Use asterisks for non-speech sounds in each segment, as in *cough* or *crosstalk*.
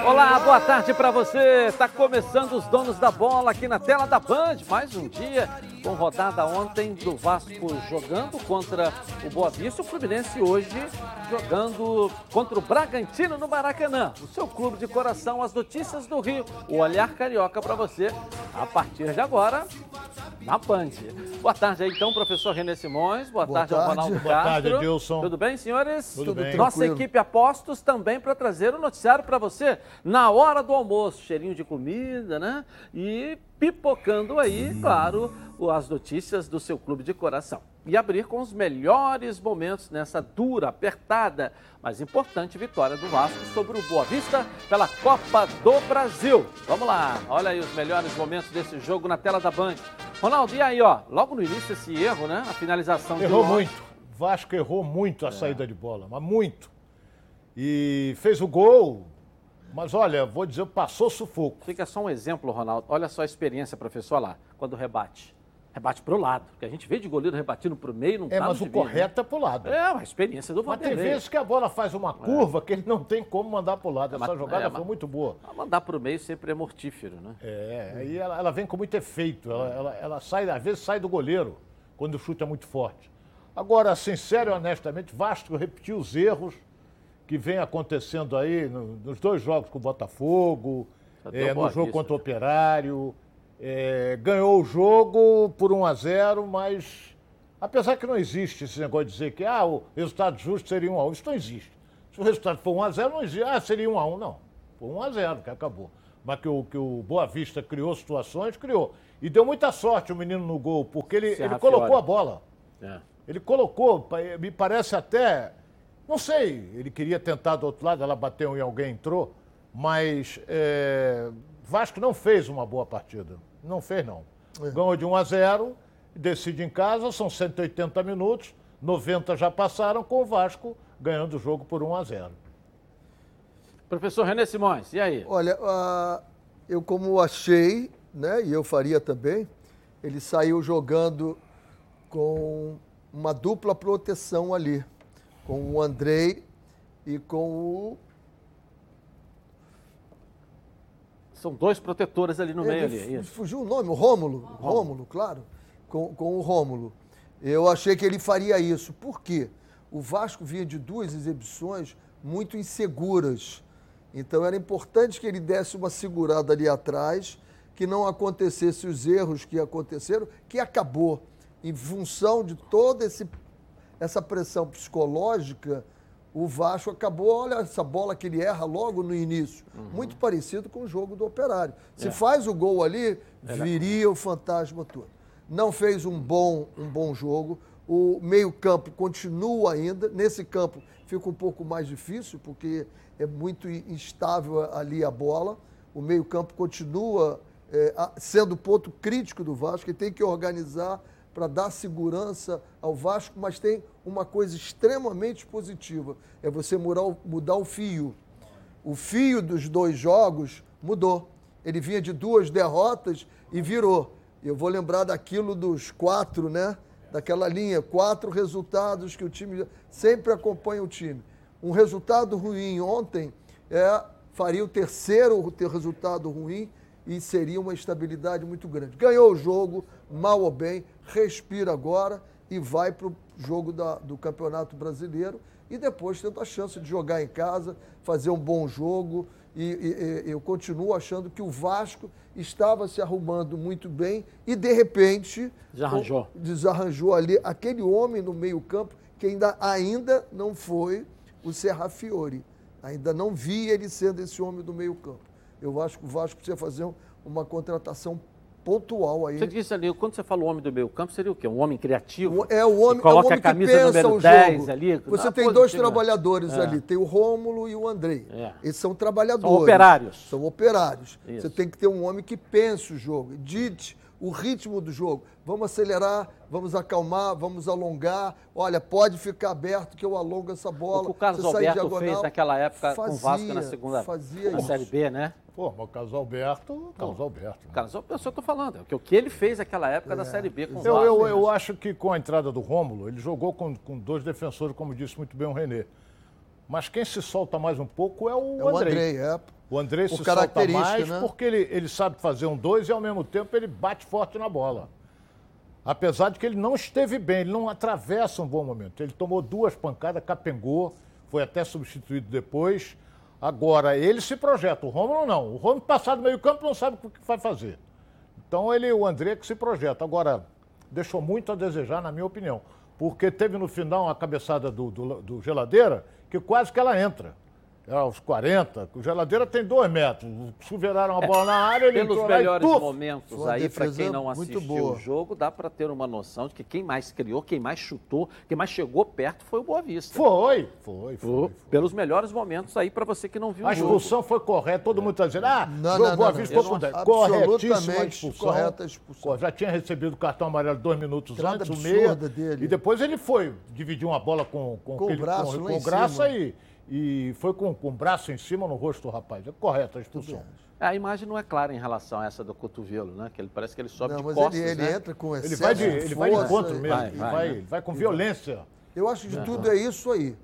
Olá, boa tarde para você. Está começando os donos da bola aqui na tela da Band. Mais um dia com rodada ontem do Vasco jogando contra o Boa Vista, o Fluminense hoje jogando contra o Bragantino no Maracanã. O seu clube de coração, as notícias do Rio, o olhar carioca para você a partir de agora na Band. Boa tarde aí, então, professor René Simões. Boa, Boa tarde, tarde, ao Ronaldo Boa Castro. Boa tarde, Edilson. Tudo bem, senhores? Tudo, Tudo bem. Nossa Tranquilo. equipe Apostos também para trazer o noticiário para você na hora do almoço. Cheirinho de comida, né? E pipocando aí, claro, as notícias do seu clube de coração. E abrir com os melhores momentos nessa dura, apertada, mas importante vitória do Vasco sobre o Boa Vista pela Copa do Brasil. Vamos lá, olha aí os melhores momentos desse jogo na tela da Band. Ronaldo, e aí, ó, logo no início esse erro, né? A finalização Errou muito. Vasco errou muito a é. saída de bola, mas muito. E fez o gol, mas olha, vou dizer, passou sufoco. Fica só um exemplo, Ronaldo. Olha só a experiência, professor, lá, quando rebate. Rebate para o lado, porque a gente vê de goleiro rebatendo para o meio, não É, mas o correto né? é para o lado. É, a experiência do Vanderlei. Mas tem vezes que a bola faz uma é. curva é. que ele não tem como mandar para o lado. Essa jogada é, foi muito boa. Mandar para o meio sempre é mortífero, né? É, aí ela, ela, vem com muito efeito. Ela, ela, ela, sai, às vezes sai do goleiro, quando o chute é muito forte. Agora, sincero e honestamente, Vasco repetiu os erros que vem acontecendo aí no, nos dois jogos com o Botafogo, é, no jogo contra o Operário. É, ganhou o jogo por 1 a 0 mas apesar que não existe esse negócio de dizer que ah, o resultado justo seria 1 a 1 isso não existe. Se o resultado for 1 a 0 não existe, ah, seria 1 a 1 não. Foi 1 a 0 que acabou. Mas que o, que o Boa Vista criou situações, criou. E deu muita sorte o menino no gol, porque ele, ele colocou a bola. É. Ele colocou, me parece até, não sei, ele queria tentar do outro lado, ela bateu e alguém entrou, mas é, Vasco não fez uma boa partida. Não fez, não. É. Ganhou de 1 a 0, decide em casa, são 180 minutos, 90 já passaram, com o Vasco ganhando o jogo por 1 a 0. Professor René Simões, e aí? Olha, uh, eu como achei, né, e eu faria também, ele saiu jogando com uma dupla proteção ali, com o Andrei e com o São dois protetores ali no meio. Ali, é fugiu o nome, o Rômulo. Rômulo, Rômulo claro. Com, com o Rômulo. Eu achei que ele faria isso. Por quê? O Vasco vinha de duas exibições muito inseguras. Então era importante que ele desse uma segurada ali atrás, que não acontecesse os erros que aconteceram, que acabou em função de toda esse, essa pressão psicológica o Vasco acabou, olha essa bola que ele erra logo no início. Uhum. Muito parecido com o jogo do Operário. Se é. faz o gol ali, viria o fantasma todo. Não fez um bom, um bom jogo. O meio-campo continua ainda. Nesse campo fica um pouco mais difícil, porque é muito instável ali a bola. O meio-campo continua é, sendo o ponto crítico do Vasco, que tem que organizar para dar segurança ao Vasco, mas tem uma coisa extremamente positiva: é você mudar o, mudar o fio. O fio dos dois jogos mudou. Ele vinha de duas derrotas e virou. Eu vou lembrar daquilo dos quatro, né? Daquela linha, quatro resultados que o time sempre acompanha o time. Um resultado ruim ontem é, faria o terceiro ter resultado ruim e seria uma estabilidade muito grande. Ganhou o jogo, mal ou bem, respira agora e vai para o jogo da, do Campeonato Brasileiro e depois tenta a chance de jogar em casa, fazer um bom jogo. E, e, e, eu continuo achando que o Vasco estava se arrumando muito bem e, de repente, desarranjou, desarranjou ali aquele homem no meio-campo que ainda, ainda não foi o Serrafiore. Ainda não vi ele sendo esse homem do meio-campo. Eu acho que o Vasco precisa fazer uma contratação pontual aí. Você disse ali, quando você fala o homem do meio campo, seria o quê? Um homem criativo? É o homem, coloca é o homem a camisa que pensa número 10 ali. Você ah, tem dois trabalhadores é. ali, tem o Rômulo e o Andrei. É. Eles são trabalhadores. São operários. São operários. Isso. Você tem que ter um homem que pense o jogo, dite o ritmo do jogo. Vamos acelerar, vamos acalmar, vamos alongar. Olha, pode ficar aberto que eu alongo essa bola. O que o Carlos Alberto diagonal, fez naquela época fazia, com o Vasco na segunda fazia na Série B, né? Pô, mas o Carlos Alberto, Carlos Alberto. Né? Carlos Alberto, eu estou falando, é o que ele fez naquela época é. da Série B com o eu, Vasco. Eu, eu acho que com a entrada do Rômulo, ele jogou com, com dois defensores, como disse muito bem o Renê. Mas quem se solta mais um pouco é o é Andrei. O Andrei, é. O André se solta mais né? porque ele, ele sabe fazer um dois e ao mesmo tempo ele bate forte na bola. Apesar de que ele não esteve bem, ele não atravessa um bom momento. Ele tomou duas pancadas, capengou, foi até substituído depois. Agora, ele se projeta, o Romulo não. O Romulo passado do meio campo não sabe o que vai fazer. Então ele, o André que se projeta. Agora, deixou muito a desejar, na minha opinião. Porque teve no final uma cabeçada do, do, do geladeira que quase que ela entra. É, aos 40, o geladeira tem dois metros. Suveraram a bola na área, ele Pelos e melhores tuf! momentos Foi uma aí, para quem não muito assistiu o jogo, dá para ter uma noção de que quem mais criou, quem mais chutou, quem mais chegou perto foi o Boa Vista. Foi, foi, foi. Foi. foi. Pelos melhores momentos aí para você que não viu A o jogo. expulsão foi correta, todo mundo está dizendo, ah, Não, não, Boa não, Vista não. foi não- corretíssima a absolutamente expulsão. correta a expulsão. Já tinha recebido o cartão amarelo dois minutos Entrada antes, o meia. dele. E depois ele foi, dividiu uma bola com, com, Com o aquele- braço com, com em graça cima. e, e foi com, com o braço em cima no rosto do rapaz. É correta a expulsão. A imagem não é clara em relação a essa do cotovelo, né? Que ele parece que ele sobe Não, de mas costas, ele, ele né? entra com Ele excesso vai de, de ele vai de força, encontro e- mesmo, vai, ele vai, vai, né? ele vai com violência. Eu acho que de tudo é isso aí.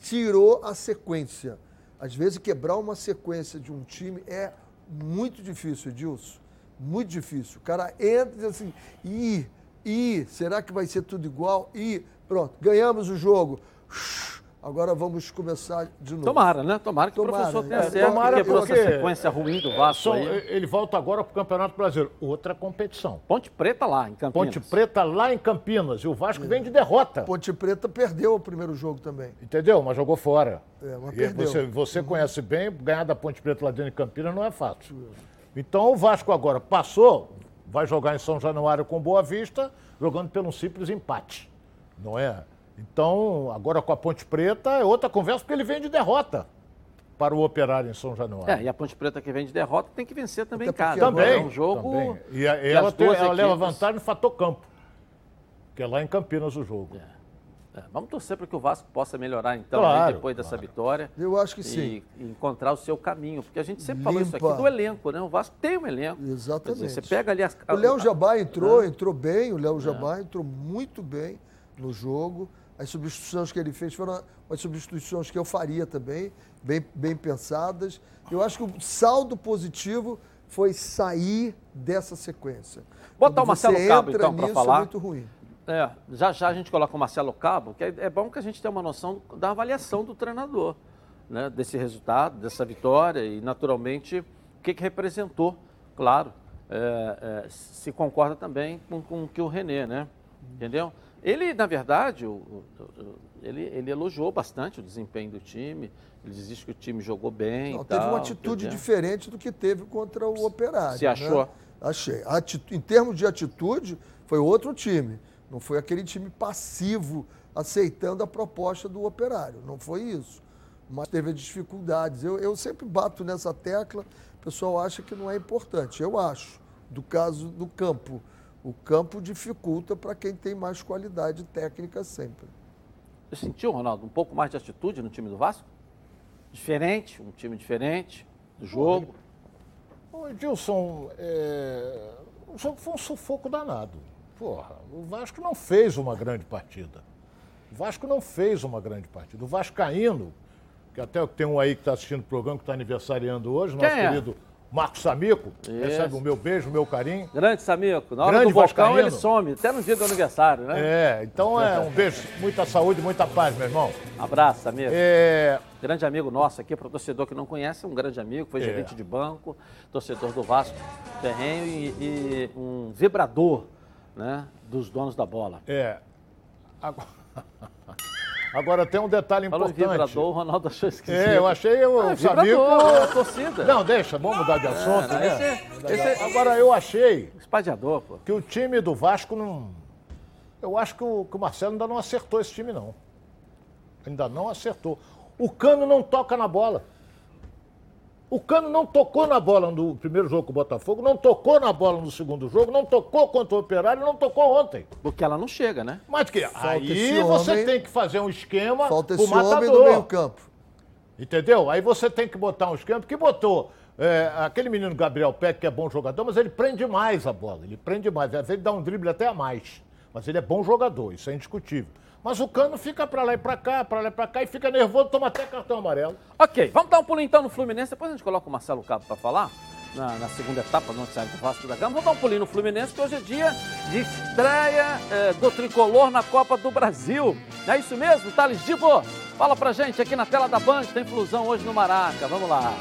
Tirou a sequência. Às vezes quebrar uma sequência de um time é muito difícil, Edilson. Muito difícil. O cara entra e diz assim, ih, ih, será que vai ser tudo igual? Ih, pronto, ganhamos o jogo. Agora vamos começar de novo. Tomara, né? Tomara que Tomara, o professor tenha é, certo, tomara que quebrou porque- essa sequência ruim do Vasco São- aí. ele volta agora para o Campeonato Brasileiro. Outra competição. Ponte Preta lá, em Campinas. Ponte Preta lá em Campinas. E o Vasco vem de derrota. Ponte Preta perdeu o primeiro jogo também. Entendeu? Mas jogou fora. É, mas E perdeu. Você, você conhece bem, ganhar da Ponte Preta lá dentro de Campinas não é fácil. Então o Vasco agora passou, vai jogar em São Januário com Boa Vista, jogando pelo um simples empate. Não é? Então, agora com a Ponte Preta é outra conversa, porque ele vem de derrota para o Operário em São Januário. É, e a Ponte Preta que vem de derrota tem que vencer também em casa. também. É um jogo. também. E, a- ela, tem- ela leva vantagem no fator campo, que é lá em Campinas o jogo. É, vamos torcer para que o Vasco possa melhorar então Claro, aí, depois dessa vitória. Eu acho que sim. E, e encontrar o seu caminho, porque a gente sempre falou isso aqui Limpa. do elenco, né? O Vasco tem um elenco. Exatamente. Dizer, você pega ali as O Léo Jabá entrou, né? entrou bem, o É. Léo Jabá entrou muito bem no jogo. As substituições que ele fez foram as substituições que eu faria também, bem, bem pensadas. Eu acho que o saldo positivo foi sair dessa sequência. Botar o Marcelo Cabo, então, pra nisso, falar. É muito ruim. É, já já a gente coloca o Marcelo Cabo, que é, é bom que a gente tenha uma noção da avaliação do treinador, né? Desse resultado, dessa vitória e, naturalmente, o que, que representou, claro. é, é, se concorda também com, com o que o Renê, né? Entendeu? Ele, na verdade, o- o- ele, ele elogiou bastante o desempenho do time, ele disse que o time jogou bem. Não, teve uma atitude entendeu? diferente do que teve contra o Operário. Se achou? né? Achei. A atitu- Em termos de atitude, foi outro time. Não foi aquele time passivo aceitando a proposta do Operário. Não foi isso. Mas teve dificuldades. Eu, eu sempre bato nessa tecla. O pessoal acha que não é importante. Eu acho. Do caso do campo. O campo dificulta para quem tem mais qualidade técnica sempre. Você sentiu, Ronaldo, um pouco mais de atitude no time do Vasco? Diferente, um time diferente do jogo. Ô, Edilson, é, o jogo foi um sufoco danado. Porra, o Vasco não fez uma grande partida. O Vasco não fez uma grande partida. O Vascaíno, que até tem um aí que está assistindo o programa, que está aniversariando hoje, nosso Quem é? querido Marcos Samico, Isso. recebe o meu beijo, o meu carinho. Grande Samico, na hora Grande do Vulcão vascaíno. ele some, até no dia do aniversário, né? É, então é um beijo, muita saúde, muita paz, meu irmão. Abraço, Samico. É, Grande amigo nosso aqui, para o torcedor que não conhece, um grande amigo, foi É. gerente de banco, torcedor do Vasco, terreno e, e um vibrador né, dos donos da bola. é. Agora, *laughs* agora tem um detalhe Falou importante. vibrador, o Ronaldo achou esquisito. É, eu achei o Ah, Samico. vibrador, é a torcida. Não, deixa, vamos mudar de assunto, Ah, né? esse- esse- Agora, eu achei Espalhador, pô. que o time do Vasco não. Eu acho que o, que o Marcelo ainda não acertou esse time, não. Ainda não acertou. O Cano não toca na bola. O Cano não tocou na bola no primeiro jogo com o Botafogo, não tocou na bola no segundo jogo, não tocou contra o Operário, não tocou ontem. Porque ela não chega, né? Mas que esse aí você homem- tem que fazer um esquema Falta pro esse homem matador. no meio-campo. Entendeu? Aí você tem que botar um esquema, porque botou é, aquele menino Gabriel Peck, que é bom jogador, mas ele prende mais a bola. Ele prende mais. Às vezes ele dá um drible até a mais. Mas ele é bom jogador, isso é indiscutível. Mas o Cano fica para lá e para cá, para lá e para cá, e fica nervoso, toma até cartão amarelo. Ok, vamos dar um pulinho então no Fluminense, depois a gente coloca o Marcelo Cabo para falar. Na, na, segunda etapa do noticiário do Vasco da Gama. Vamos dar um pulinho no Fluminense, que hoje é dia de estreia é, do Tricolor na Copa do Brasil. É isso mesmo? Thales Dibo, fala pra gente aqui na tela da Band, tem flusão hoje no Maraca. Vamos lá.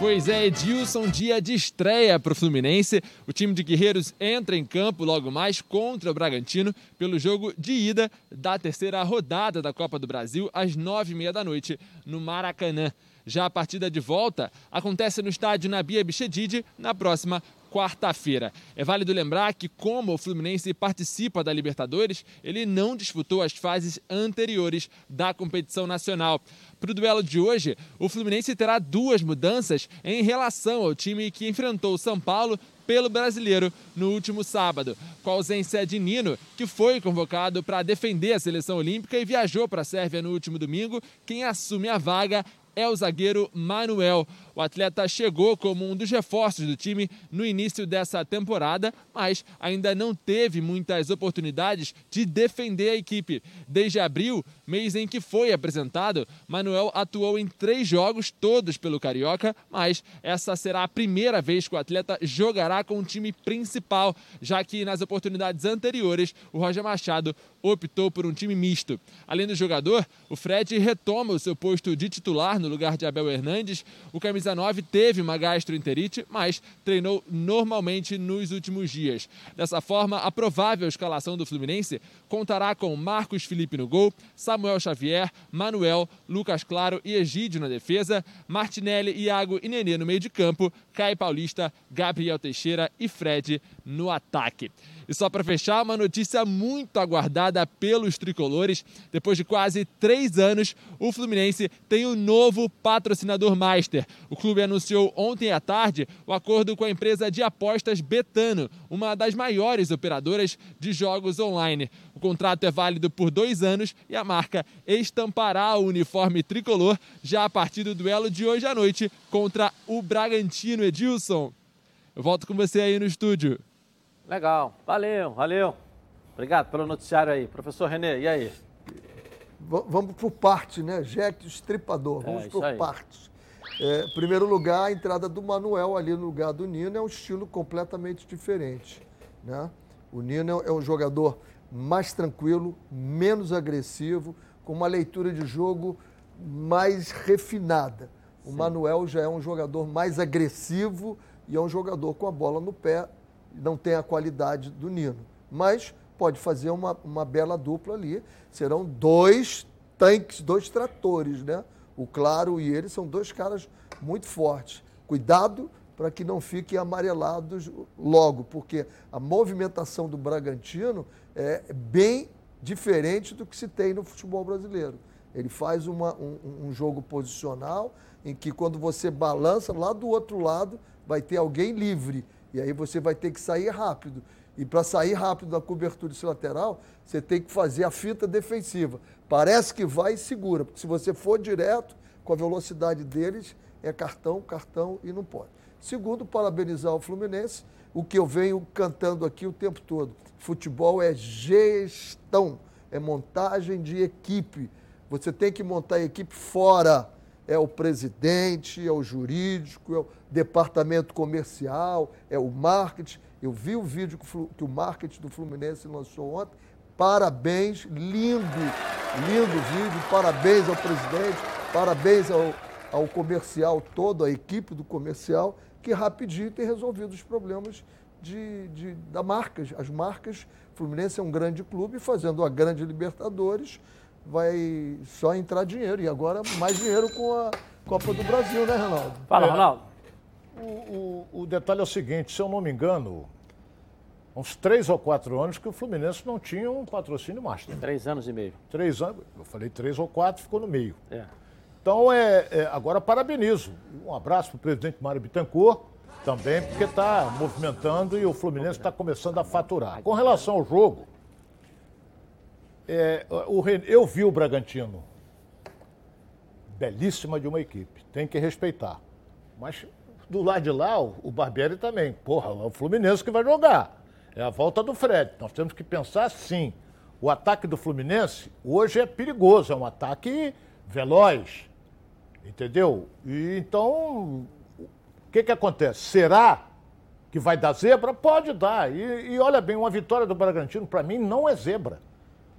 Pois é, Edilson, dia de estreia para o Fluminense. O time de Guerreiros entra em campo logo mais contra o Bragantino pelo jogo de ida da terceira rodada da Copa do Brasil às nove e meia da noite no Maracanã. Já a partida de volta acontece no estádio Nabia Bichedid na próxima quarta-feira. É válido lembrar que, como o Fluminense participa da Libertadores, ele não disputou as fases anteriores da competição nacional. Para o duelo de hoje, o Fluminense terá duas mudanças em relação ao time que enfrentou o São Paulo pelo brasileiro no último sábado, com a ausência de Nino, que foi convocado para defender a seleção olímpica e viajou para a Sérvia no último domingo. Quem assume a vaga é o zagueiro Manuel. O atleta chegou como um dos reforços do time no início dessa temporada, mas ainda não teve muitas oportunidades de defender a equipe. Desde abril, mês em que foi apresentado, Manuel atuou em três jogos, todos pelo Carioca, mas essa será a primeira vez que o atleta jogará com o time principal, já que nas oportunidades anteriores o Roger Machado optou por um time misto. Além do jogador, o Fred retoma o seu posto de titular no lugar de Abel Hernandes. O camisa 19 teve uma gastroenterite, mas treinou normalmente nos últimos dias. Dessa forma, a provável escalação do Fluminense contará com Marcos Felipe no gol, Samuel Xavier, Manuel, Lucas Claro e Egídio na defesa, Martinelli, Iago e Nenê no meio de campo, Caio Paulista, Gabriel Teixeira e Fred no ataque. E só para fechar, uma notícia muito aguardada pelos tricolores. Depois de quase três anos, o Fluminense tem um novo patrocinador master. O clube anunciou ontem à tarde o acordo com a empresa de apostas Betano, uma das maiores operadoras de jogos online. O contrato é válido por dois anos e a marca estampará o uniforme tricolor já a partir do duelo de hoje à noite contra o Bragantino Edilson. Eu volto com você aí no estúdio. Legal, valeu, valeu. Obrigado pelo noticiário aí. Professor Renê, e aí? V vamos por parte, né? Jack Estripador, vamos é, por aí. partes. É, primeiro lugar, a entrada do Manuel ali no lugar do Nino é um estilo completamente diferente. Né? O Nino é um jogador mais tranquilo, menos agressivo, com uma leitura de jogo mais refinada. O Sim. Manuel já é um jogador mais agressivo e é um jogador com a bola no pé não tem a qualidade do Nino. Mas pode fazer uma, uma bela dupla ali. Serão dois tanques, dois tratores, né? O Claro e ele são dois caras muito fortes. Cuidado para que não fiquem amarelados logo, porque a movimentação do Bragantino é bem diferente do que se tem no futebol brasileiro. Ele faz uma, um, um jogo posicional em que quando você balança, lá do outro lado vai ter alguém livre. E aí você vai ter que sair rápido. E para sair rápido da cobertura lateral, você tem que fazer a fita defensiva. Parece que vai e segura, porque se você for direto com a velocidade deles, é cartão, cartão e não pode. Segundo, parabenizar o Fluminense, o que eu venho cantando aqui o tempo todo. Futebol é gestão, é montagem de equipe. Você tem que montar a equipe fora é o presidente, é o jurídico, é o departamento comercial, é o marketing. Eu vi o vídeo que o marketing do Fluminense lançou ontem. Parabéns, lindo, lindo vídeo. Parabéns ao presidente, parabéns ao, ao comercial todo, a equipe do comercial, que rapidinho tem resolvido os problemas de, de, da marcas. As marcas, Fluminense é um grande clube, fazendo a grande Libertadores vai só entrar dinheiro. E agora mais dinheiro com a Copa do Brasil, né, Ronaldo? Fala, Ronaldo. O, o, o, detalhe é o seguinte, se eu não me engano, uns três ou quatro anos que o Fluminense não tinha um patrocínio master. Três anos e meio. Três anos, eu falei três ou quatro, ficou no meio. É. Então, é, é, agora parabenizo. Um abraço para o presidente Mário Bittencourt, também, porque está movimentando e o Fluminense está começando a faturar. Com relação ao jogo, é, o, eu vi o Bragantino. Belíssima de uma equipe. Tem que respeitar. Mas do lado de lá, o, Barbieri também. Porra, é o Fluminense que vai jogar. É a volta do Fred. Nós temos que pensar assim. O ataque do Fluminense hoje é perigoso, é um ataque veloz. Entendeu? E então, o que, que acontece? Será que vai dar zebra? Pode dar. E, e olha bem, uma vitória do Bragantino, para mim, não é zebra.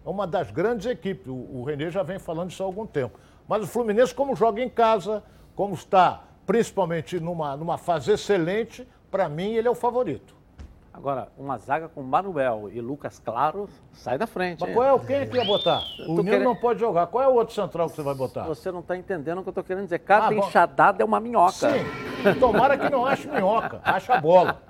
É uma das grandes equipes. O, o Renê já vem falando isso há algum tempo. Mas o Fluminense, como joga em casa, como está principalmente numa, numa fase excelente, para mim ele é o favorito. Agora, uma zaga com Manuel e Lucas Claro sai da frente. Mas qual é o quem é que ia botar? O Nino querendo- não pode jogar. Qual é o outro central que você vai botar? Você não está entendendo o que eu estou querendo dizer. Cada Ah, enxadada é uma minhoca. Sim. Tomara que não ache minhoca, acha a bola.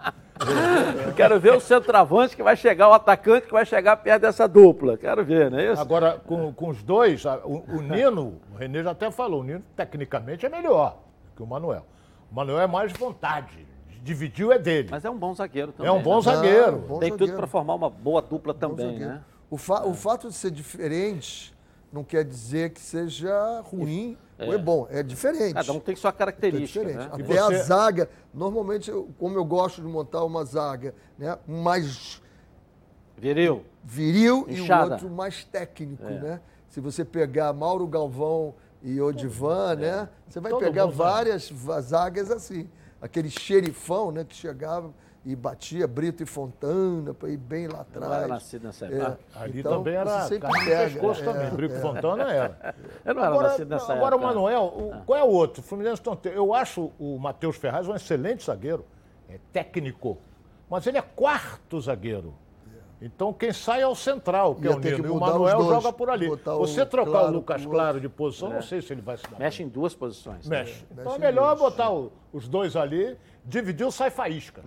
Quero ver o centroavante que vai chegar, o atacante que vai chegar perto dessa dupla. Quero ver, não é isso? Agora, com, com os dois, o, o Nino, o Renê já até falou, o Nino tecnicamente é melhor que o Manuel. O Manuel é mais vontade. Dividiu é dele. Mas é um bom zagueiro também. É um bom né? zagueiro. bom Tem tudo zagueiro. para formar uma boa dupla Bom também, né? O, fa- o fato de ser diferente não quer dizer que seja ruim ou é bom. É diferente. Cada um tem sua É característica, diferente. né? Até você- a zaga, normalmente, como eu gosto de montar uma zaga, né, mais Viril. viril e o Inchada. outro mais técnico, É. né? Se você pegar Mauro Galvão e Odivan, né? Você vai Todo pegar várias zagas assim. Aquele xerifão, né? Que chegava e batia Brito e Fontana para ir bem lá Eu não atrás. era nascido nessa É, época. Ali então, também era carne pega, pescoço é, também. é, Brico é. Fontana era. *laughs* Eu não era agora, nascido nessa agora época. o Manuel, o- qual é o outro? O Fluminense não tem. Eu acho o Matheus Ferraz um excelente zagueiro. É técnico. Mas ele é quarto zagueiro. Então quem sai é o central, que Ia é o Nino. E o Manuel dois, joga por ali. o Você trocar o Claro Lucas pro Claro de posição, não sei se ele vai se dar. Mexe em duas posições. Mexe. Então Mexe é melhor duas. botar o- os dois ali, dividiu, sai faísca.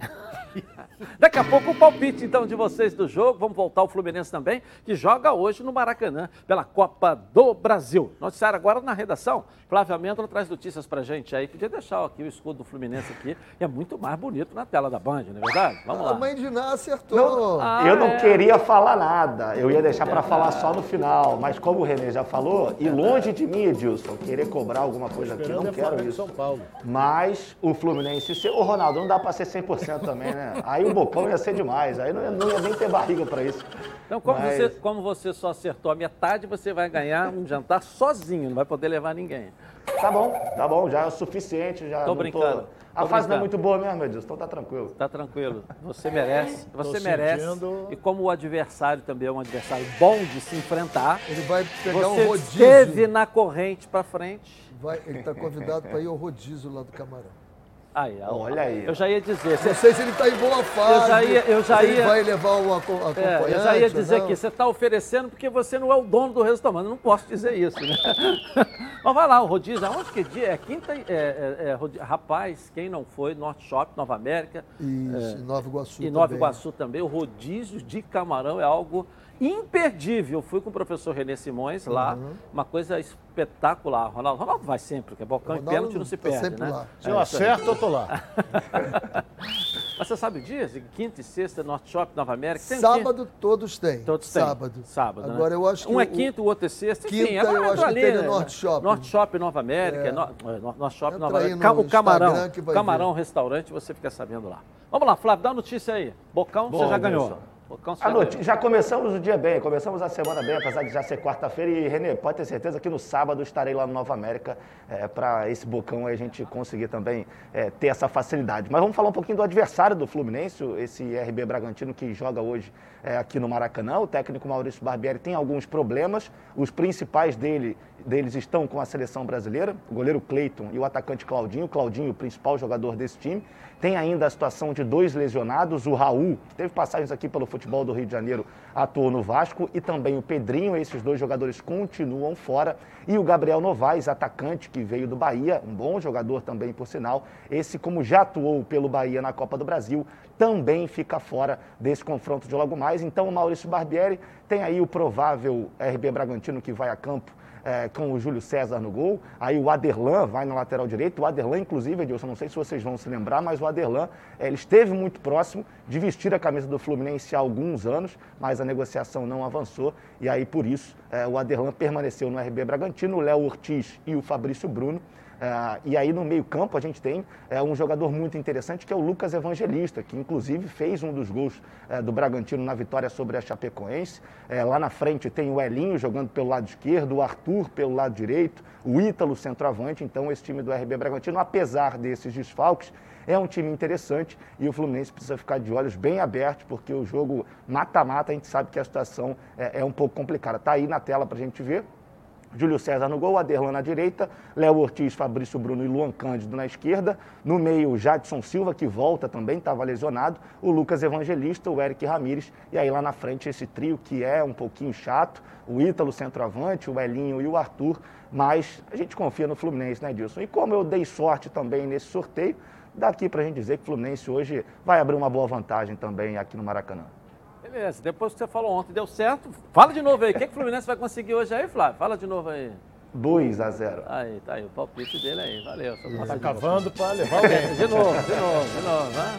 Daqui a pouco o palpite, então, de vocês do jogo. Vamos voltar ao Fluminense também, que joga hoje no Maracanã, pela Copa do Brasil. Noticiário agora na redação. Flávio Amêndola traz notícias pra gente aí. Podia deixar aqui o escudo do Fluminense aqui. É muito mais bonito na tela da Band, não é verdade? Vamos A lá. mãe de Ná acertou. Não, Ah, eu não é. queria falar nada, eu ia deixar para falar só no final. Mas como o Renê já falou, e longe de mim, Edilson, querer cobrar alguma coisa aqui, não é quero isso. São Paulo. Mas o Fluminense, se- o Ronaldo não dá para ser 100% também, né? Aí *laughs* o Bocão ia ser demais, aí não ia, não ia nem ter barriga para isso. Então, como, Mas- você, como você só acertou a metade, você vai ganhar um jantar sozinho, não vai poder levar ninguém. Tá bom, tá bom, já é o suficiente, já Tô não brincando, A tô fase não brincando. é muito boa mesmo, Edilson, então tá tranquilo. Tá tranquilo. Você merece. Você Tô merece. sentindo- E como o adversário também é um adversário bom de se enfrentar, Ele vai pegar um você rodízio. esteve na corrente pra frente. Vai- ele está convidado para ir ao rodízio lá do Camarão. Aí. Olha aí. Eu já ia dizer. Não Você, sei se ele está em boa fase. já ia- eu já se ele ia- vai levar um aco- acompanhante. é, eu já ia dizer não. que você está oferecendo porque você não é o dono do restaurante. Eu não posso dizer isso, né? *laughs* Mas vai lá, o rodízio, aonde que é dia? É quinta. e- É, é, é, rapaz, quem não foi, Norte Shop, Nova América. Isso, em Nova Iguaçu E Nova também. Iguaçu também, o rodízio de camarão é algo imperdível. Eu fui com o professor Renê Simões lá, Uhum. uma coisa espetacular. Ronaldo, Ronaldo vai sempre, porque bocão Ronaldo e pênalti não se tá perde, sempre né? lá. Se eu É acerto, eu tô lá. *laughs* Mas você sabe o dia? Quinta e sexta, Norte Shop, Nova América. Tem? Sábado todos têm. Todos têm. Sábado. Sábado. né? Agora eu acho que Um é o- quinta, o outro é sexta. Enfim, Quinta, é eu acho que ali, tem no né? Norte Shopping. Norte Shopping, Nova América. É. No, é, Nor- Norte Shopping, Entra Nova América. o Camarão. Que Camarão Restaurante, você fica sabendo lá. Vamos lá, Flávio, dá a notícia aí. Bocão, você Bom, já ganhou. Wilson. Noite, já começamos o dia bem, começamos a semana bem, apesar de já ser quarta-feira. E, Renê, pode ter certeza que no sábado estarei lá no Nova América para esse bocão a gente conseguir também eh, ter essa facilidade. Mas vamos falar um pouquinho do adversário do Fluminense, esse RB Bragantino que joga hoje eh, aqui no Maracanã. O técnico Maurício Barbieri tem alguns problemas, os principais dele, deles estão com a seleção brasileira, o goleiro Cleiton e o atacante Claudinho. Claudinho, o principal jogador desse time. Tem ainda a situação de dois lesionados, o Raul, que teve passagens aqui pelo futebol do Rio de Janeiro, atuou no Vasco, e também o Pedrinho, esses dois jogadores continuam fora. E o Gabriel Novaes, atacante que veio do Bahia, um bom jogador também, por sinal, esse, como já atuou pelo Bahia na Copa do Brasil, também fica fora desse confronto de logo mais. Então, o Maurício Barbieri tem aí o provável RB Bragantino que vai a campo é, com o Júlio César no gol. Aí o Aderlan vai na lateral direita. O Aderlan, inclusive, Edilson, não sei se vocês vão se lembrar, mas o Aderlan é, ele esteve muito próximo de vestir a camisa do Fluminense há alguns anos, mas a negociação não avançou. E aí, por isso, é, o Aderlan permaneceu no RB Bragantino. O Léo Ortiz e o Fabrício Bruno e aí no meio campo a gente tem é, um jogador muito interessante que é o Lucas Evangelista, que inclusive fez um dos gols é, do Bragantino na vitória sobre a Chapecoense. É, lá na frente tem o Elinho jogando pelo lado esquerdo, o Arthur pelo lado direito, o Ítalo centroavante. Então esse time do RB Bragantino, apesar desses desfalques, é um time interessante e o Fluminense precisa ficar de olhos bem abertos, porque o jogo mata-mata, a gente sabe que a situação é, é um pouco complicada. Está aí na tela para a gente ver. Júlio César no gol, Aderlan na direita, Léo Ortiz, Fabrício Bruno e Luan Cândido na esquerda. No meio, Jadson Silva, que volta também, estava lesionado. O Lucas Evangelista, o Eric Ramires. E aí lá na frente, esse trio que é um pouquinho chato. O Ítalo, centroavante, o Elinho e o Arthur. Mas a gente confia no Fluminense, né, Dilson? E como eu dei sorte também nesse sorteio, daqui para a gente dizer que o Fluminense hoje vai abrir uma boa vantagem também aqui no Maracanã. Depois que você falou ontem deu certo, fala de novo aí. O que, que o Fluminense vai conseguir hoje aí, Flávio? Fala de novo aí. 2 a 0. Aí, tá aí, o palpite dele aí, valeu. Tá cavando para levar alguém. De novo, de novo, de novo, né?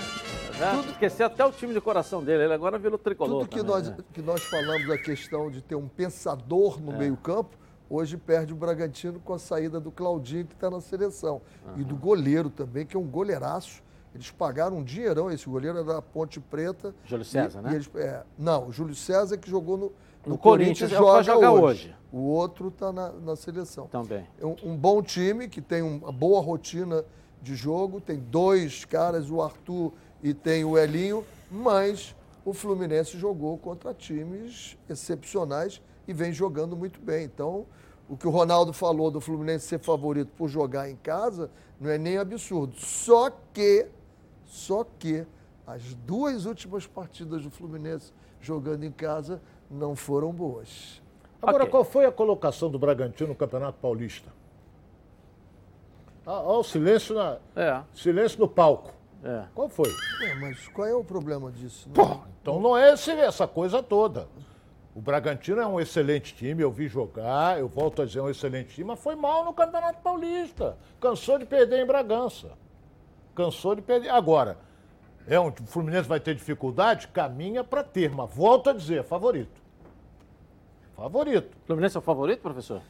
Já Tudo... Esqueci até o time de coração dele, ele agora virou tricolor. Tudo que, também, nós, né? que nós falamos da questão de ter um pensador no é. meio-campo, hoje perde o Bragantino com a saída do Claudinho, que está na seleção. Uhum. E do goleiro também, que é um goleiraço. Eles pagaram um dinheirão, esse goleiro é da Ponte Preta. Júlio César, e, né? E eles, é, não, o Júlio César que jogou no, no, no Corinthians, Corinthians joga, hoje. hoje. O outro está na, na, seleção. Também. É um, um, bom time que tem uma boa rotina de jogo, tem dois caras, o Arthur e tem o Elinho, mas o Fluminense jogou contra times excepcionais e vem jogando muito bem. Então, o que o Ronaldo falou do Fluminense ser favorito por jogar em casa não é nem absurdo. Só que só que as duas últimas partidas do Fluminense jogando em casa não foram boas. Agora, okay. qual foi a colocação do Bragantino no Campeonato Paulista? Ah, ó, o silêncio, na, é. silêncio no palco. É. Qual foi? É, mas qual é o problema disso? Pô, então não é esse, essa coisa toda. O Bragantino é um excelente time, eu vi jogar, eu volto a dizer, é um excelente time, mas foi mal no Campeonato Paulista. Cansou de perder em Bragança. Cansou de perder. Agora, é um, o Fluminense vai ter dificuldade? Caminha para ter, mas volto a dizer, favorito. Favorito. O Fluminense é o favorito, professor?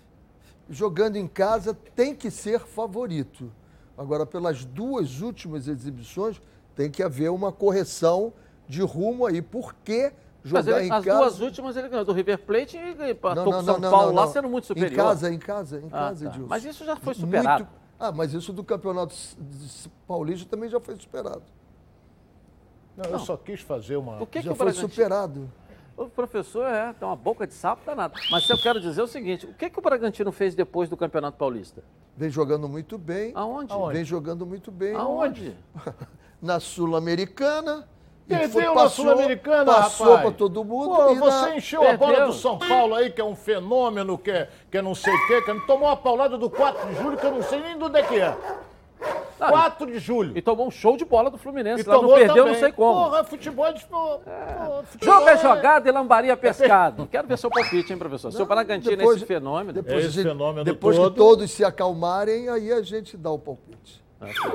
Jogando em casa tem que ser favorito. Agora, pelas duas últimas exibições, tem que haver uma correção de rumo aí. Por que jogar ele, em as casa? As duas últimas ele ganhou do River Plate e empatou com São Paulo lá sendo muito superior. Em casa, em casa, em ah, casa, tá. Mas isso já foi superado. Muito... Ah, mas isso do Campeonato Paulista também já foi superado. Não, eu só quis fazer uma. O que já que foi Bragantino... superado. O professor é, tem uma boca de sapo danado. Mas eu quero dizer o seguinte: o que, que o Bragantino fez depois do Campeonato Paulista? Vem jogando muito bem. Aonde? Vem jogando muito bem. Aonde? *laughs* Na Sul-Americana. Perdeu na Sul-Americana, Passou para todo mundo. Pô, você na... encheu Perdeu. a bola do São Paulo aí, que é um fenômeno, que é, que é não sei o quê, que tomou uma paulada do 4 de julho, que eu não sei nem do onde é que é. 4 de julho. E tomou um show de bola do Fluminense. E lá não perdeu, também. não sei como. Porra, futebol de. Pô, é. futebol Jogo é jogado e lambaria pescado. *laughs* Quero ver seu palpite, hein, professor? Não, seu Bragantino depois, esse fenômeno. Depois, esse fenômeno depois todo. que todos se acalmarem, aí a gente dá o palpite.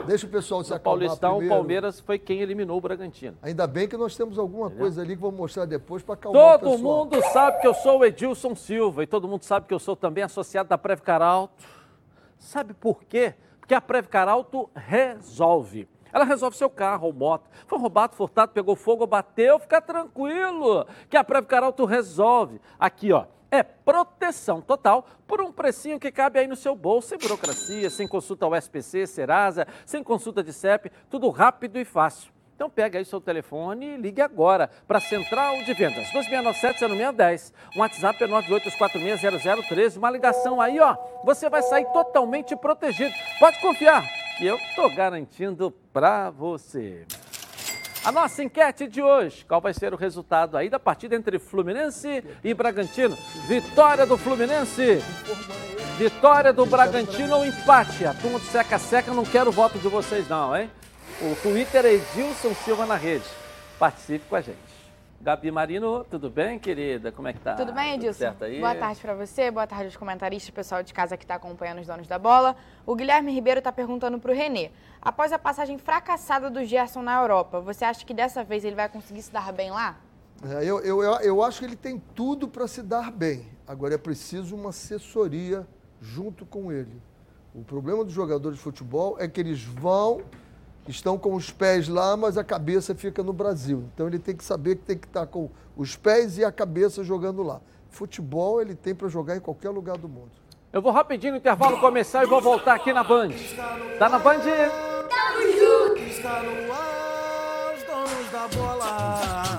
Deixa o pessoal se no acalmar Paulistão, primeiro. o Palmeiras foi quem eliminou o Bragantino. Ainda bem que nós temos alguma Entendeu? coisa ali que vou mostrar depois para acalmar todo o pessoal. Todo mundo sabe que eu sou o Edilson Silva e todo mundo sabe que eu sou também associado da Preve Caralto. Sabe por quê? Porque a Preve Caralto resolve. Ela resolve seu carro ou moto. Foi roubado, furtado, pegou fogo, bateu, fica tranquilo. Que a Preve Caralto resolve. Aqui, ó é proteção total por um precinho que cabe aí no seu bolso, sem burocracia, sem consulta ao SPC, Serasa, sem consulta de CEP, tudo rápido e fácil. Então pega aí seu telefone e ligue agora para a Central de Vendas, 2697-0610. O WhatsApp é 982460013. Uma ligação aí, ó, você vai sair totalmente protegido. Pode confiar e eu estou garantindo para você. A nossa enquete de hoje, qual vai ser o resultado aí da partida entre Fluminense e Bragantino? Vitória do Fluminense, vitória do Bragantino ou empate? A turma Seca Seca não quero o voto de vocês não, hein? O Twitter é Edilson Silva na rede. Participe com a gente. Gabi Marino, tudo bem, querida? Como é que tá? Tudo bem, Edilson? Tudo certo aí? Boa tarde para você, boa tarde aos comentaristas, pessoal de casa que está acompanhando os donos da bola. O Guilherme Ribeiro está perguntando para o Renê. Após a passagem fracassada do Gerson na Europa, você acha que dessa vez ele vai conseguir se dar bem lá? É, eu, eu, eu acho que ele tem tudo para se dar bem. Agora é preciso uma assessoria junto com ele. O problema dos jogadores de futebol é que eles vão, estão com os pés lá, mas a cabeça fica no Brasil. Então ele tem que saber que tem que estar com os pés e a cabeça jogando lá. Futebol ele tem para jogar em qualquer lugar do mundo. Eu vou rapidinho no intervalo começar e vou voltar aqui na Band. Tá na Band? Está no ar, os donos da bola.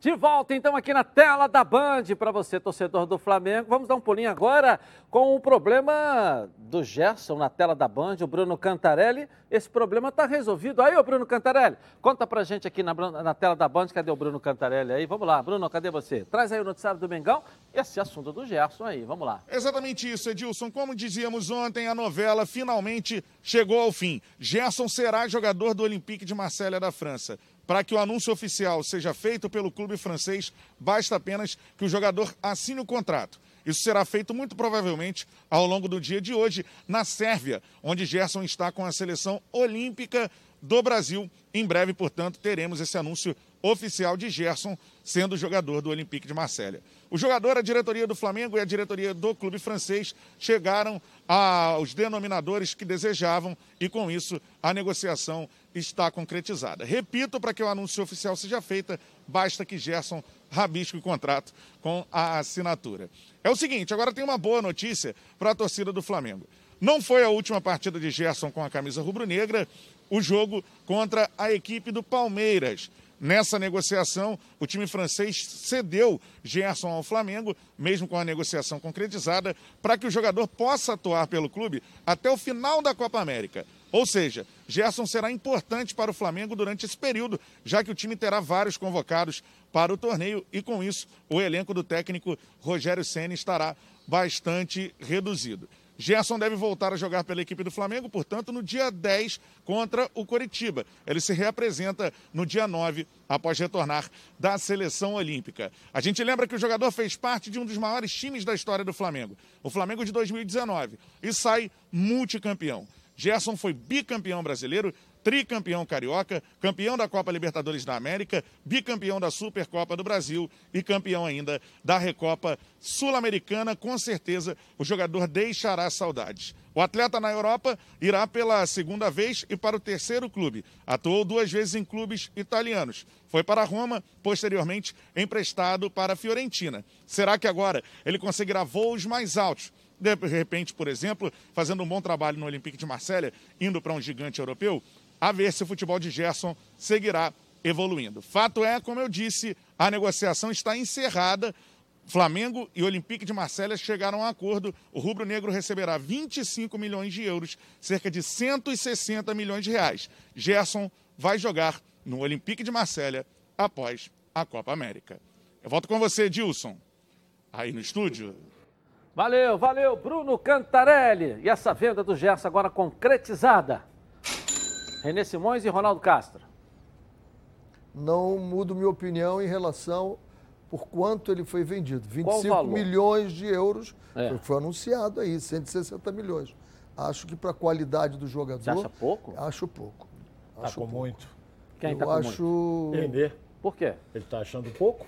De volta então aqui na tela da Band para você, torcedor do Flamengo. Vamos dar um pulinho agora com o problema do Gerson na tela da Band, o Bruno Cantarelli. Esse problema está resolvido. Aí, ô Bruno Cantarelli, conta pra gente aqui na, na, tela da Band, cadê o Bruno Cantarelli aí? Vamos lá, Bruno, cadê você? Traz aí o noticiário do Mengão e esse assunto do Gerson aí, vamos lá. Exatamente isso, Edilson. Como dizíamos ontem, a novela finalmente chegou ao fim. Gerson será jogador do Olympique de Marselha da França. Para que o anúncio oficial seja feito pelo clube francês, basta apenas que o jogador assine o contrato. Isso será feito muito provavelmente ao longo do dia de hoje na Sérvia, onde Gerson está com a seleção olímpica do Brasil. Em breve, portanto, teremos esse anúncio oficial de Gerson sendo jogador do Olympique de Marselha. O jogador, a diretoria do Flamengo e a diretoria do clube francês chegaram aos denominadores que desejavam e, com isso, a negociação está concretizada. Repito, para que o anúncio oficial seja feito, basta que Gerson rabisque o contrato com a assinatura. É o seguinte, agora tem uma boa notícia para a torcida do Flamengo. Não foi a última partida de Gerson com a camisa rubro-negra, o jogo contra a equipe do Palmeiras. Nessa negociação, o time francês cedeu Gerson ao Flamengo, mesmo com a negociação concretizada, para que o jogador possa atuar pelo clube até o final da Copa América. Ou seja, Gerson será importante para o Flamengo durante esse período, já que o time terá vários convocados para o torneio e, com isso, o elenco do técnico Rogério Senna estará bastante reduzido. Gerson deve voltar a jogar pela equipe do Flamengo, portanto, no dia 10 contra o Coritiba. Ele se reapresenta no dia 9, após retornar da seleção olímpica. A gente lembra que o jogador fez parte de um dos maiores times da história do Flamengo, o Flamengo de 2019, e sai multicampeão. Gerson foi bicampeão brasileiro, tricampeão carioca, campeão da Copa Libertadores da América, bicampeão da Supercopa do Brasil e campeão ainda da Recopa Sul-Americana. Com certeza, o jogador deixará saudades. O atleta na Europa irá pela segunda vez e para o terceiro clube. Atuou duas vezes em clubes italianos. Foi para Roma, posteriormente emprestado para a Fiorentina. Será que agora ele conseguirá voos mais altos? De repente, por exemplo, fazendo um bom trabalho no Olympique de Marselha, indo para um gigante europeu? A ver se o futebol de Gerson seguirá evoluindo. Fato é, como eu disse, a negociação está encerrada. Flamengo e Olympique de Marselha chegaram a um acordo. O rubro-negro receberá 25 milhões de euros, cerca de 160 milhões de reais. Gerson vai jogar no Olympique de Marselha após a Copa América. Eu volto com você, Dilson. Aí no estúdio. Valeu, valeu, Bruno Cantarelli. E essa venda do Gerson agora concretizada. René Simões e Ronaldo Castro. Não mudo minha opinião em relação por quanto ele foi vendido. 25 milhões de euros é. foi, anunciado aí, 160 milhões. Acho que para a qualidade do jogador. Você acha pouco? Acho pouco. Tá acho com pouco. muito. Quem está com acho... muito? René. Por quê? Ele está achando pouco?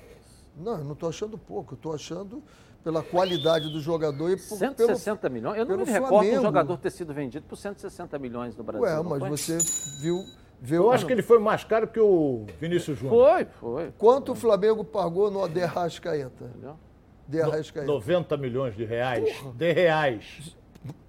Não, eu não estou achando pouco. Eu estou achando pela qualidade do jogador e por, 160 pelo, milhões? Eu não me recordo um jogador ter sido vendido por 160 milhões no Brasil. Ué, mas foi? você viu. viu eu acho que ele foi mais caro que o Vinícius Júnior. Foi, foi. Quanto foi. o Flamengo pagou no De Arrascaeta? De Arrascaeta. 90 milhões de reais. Porra. De reais.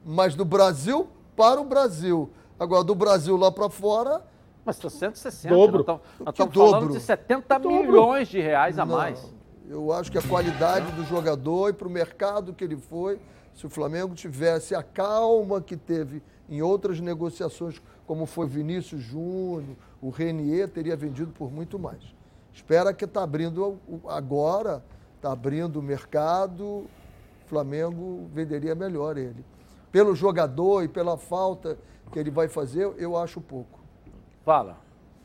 Mas do Brasil para o Brasil. Agora, do Brasil lá para fora. Mas está 160. Dobro. Nós estamos falando de 70 milhões de reais a não. mais. Eu acho que a qualidade do jogador e para o mercado que ele foi, se o Flamengo tivesse a calma que teve em outras negociações, como foi Vinícius Júnior, o Renier, teria vendido por muito mais. Espera que está abrindo agora, está abrindo o mercado, o Flamengo venderia melhor ele. Pelo jogador e pela falta que ele vai fazer, eu acho pouco. Fala.